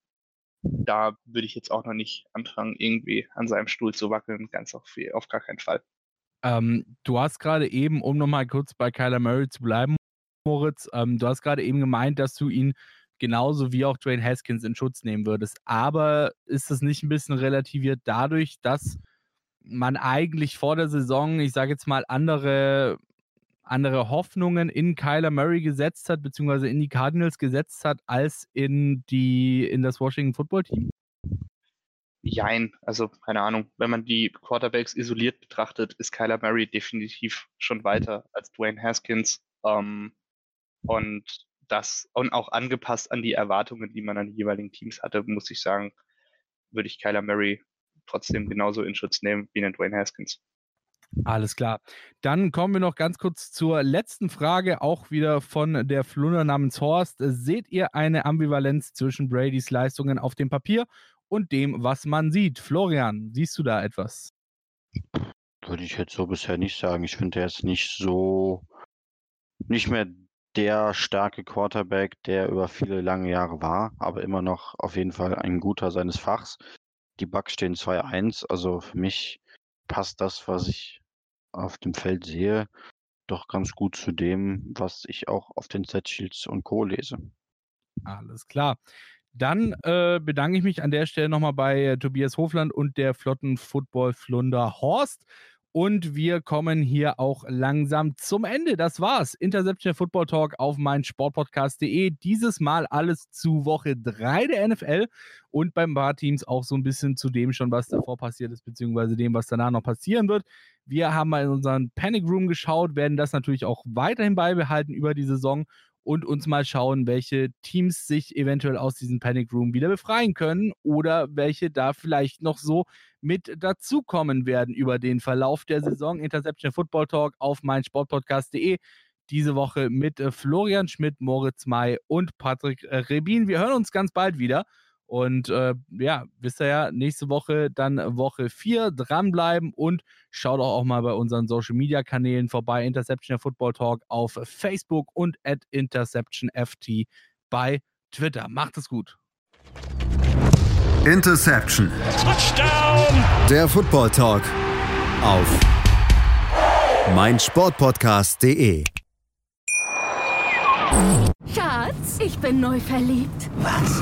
Da würde ich jetzt auch noch nicht anfangen, irgendwie an seinem Stuhl zu wackeln. Ganz auf, auf gar keinen Fall. Ähm, du hast gerade eben, um nochmal kurz bei Kyler Murray zu bleiben, Moritz, ähm, du hast gerade eben gemeint, dass du ihn genauso wie auch Dwayne Haskins in Schutz nehmen würdest. Aber ist das nicht ein bisschen relativiert dadurch, dass man eigentlich vor der Saison, ich sage jetzt mal, andere, andere Hoffnungen in Kyler Murray gesetzt hat, beziehungsweise in die Cardinals gesetzt hat, als in, die, in das Washington Football Team? Jein, also keine Ahnung. Wenn man die Quarterbacks isoliert betrachtet, ist Kyler Murray definitiv schon weiter als Dwayne Haskins. Ähm, und das und auch angepasst an die Erwartungen, die man an die jeweiligen Teams hatte, muss ich sagen, würde ich Kyler Murray trotzdem genauso in Schutz nehmen wie einen Dwayne Haskins. Alles klar. Dann kommen wir noch ganz kurz zur letzten Frage, auch wieder von der Flunder namens Horst. Seht ihr eine Ambivalenz zwischen Bradys Leistungen auf dem Papier und dem, was man sieht? Florian, siehst du da etwas? Würde ich jetzt so bisher nicht sagen. Ich finde, er ist nicht so, nicht mehr der starke Quarterback, der über viele lange Jahre war, aber immer noch auf jeden Fall ein guter seines Fachs. Die Bucks stehen 2-1, also für mich passt das, was ich auf dem Feld sehe, doch ganz gut zu dem, was ich auch auf den Setshields und Co. lese. Alles klar. Dann äh, bedanke ich mich an der Stelle nochmal bei äh, Tobias Hofland und der Flotten Football Flunder Horst. Und wir kommen hier auch langsam zum Ende. Das war's. Interception Football Talk auf mein Sportpodcast.de. Dieses Mal alles zu Woche 3 der NFL und beim Bar-Teams auch so ein bisschen zu dem schon, was davor passiert ist, beziehungsweise dem, was danach noch passieren wird. Wir haben mal in unseren Panic Room geschaut, werden das natürlich auch weiterhin beibehalten über die Saison und uns mal schauen, welche Teams sich eventuell aus diesem Panic Room wieder befreien können oder welche da vielleicht noch so mit dazukommen werden über den Verlauf der Saison. Interception Football Talk auf meinsportpodcast.de. Diese Woche mit äh, Florian Schmidt, Moritz May und Patrick äh, Rebin. Wir hören uns ganz bald wieder. Und äh, ja, wisst ihr ja, nächste Woche dann Woche 4 dranbleiben und schaut auch, auch mal bei unseren Social Media Kanälen vorbei. Interception Football Talk auf Facebook und at InterceptionFT bei Twitter. Macht es gut. Interception. Touchdown. Der Football Talk auf meinsportpodcast.de. Schatz, ich bin neu verliebt. Was?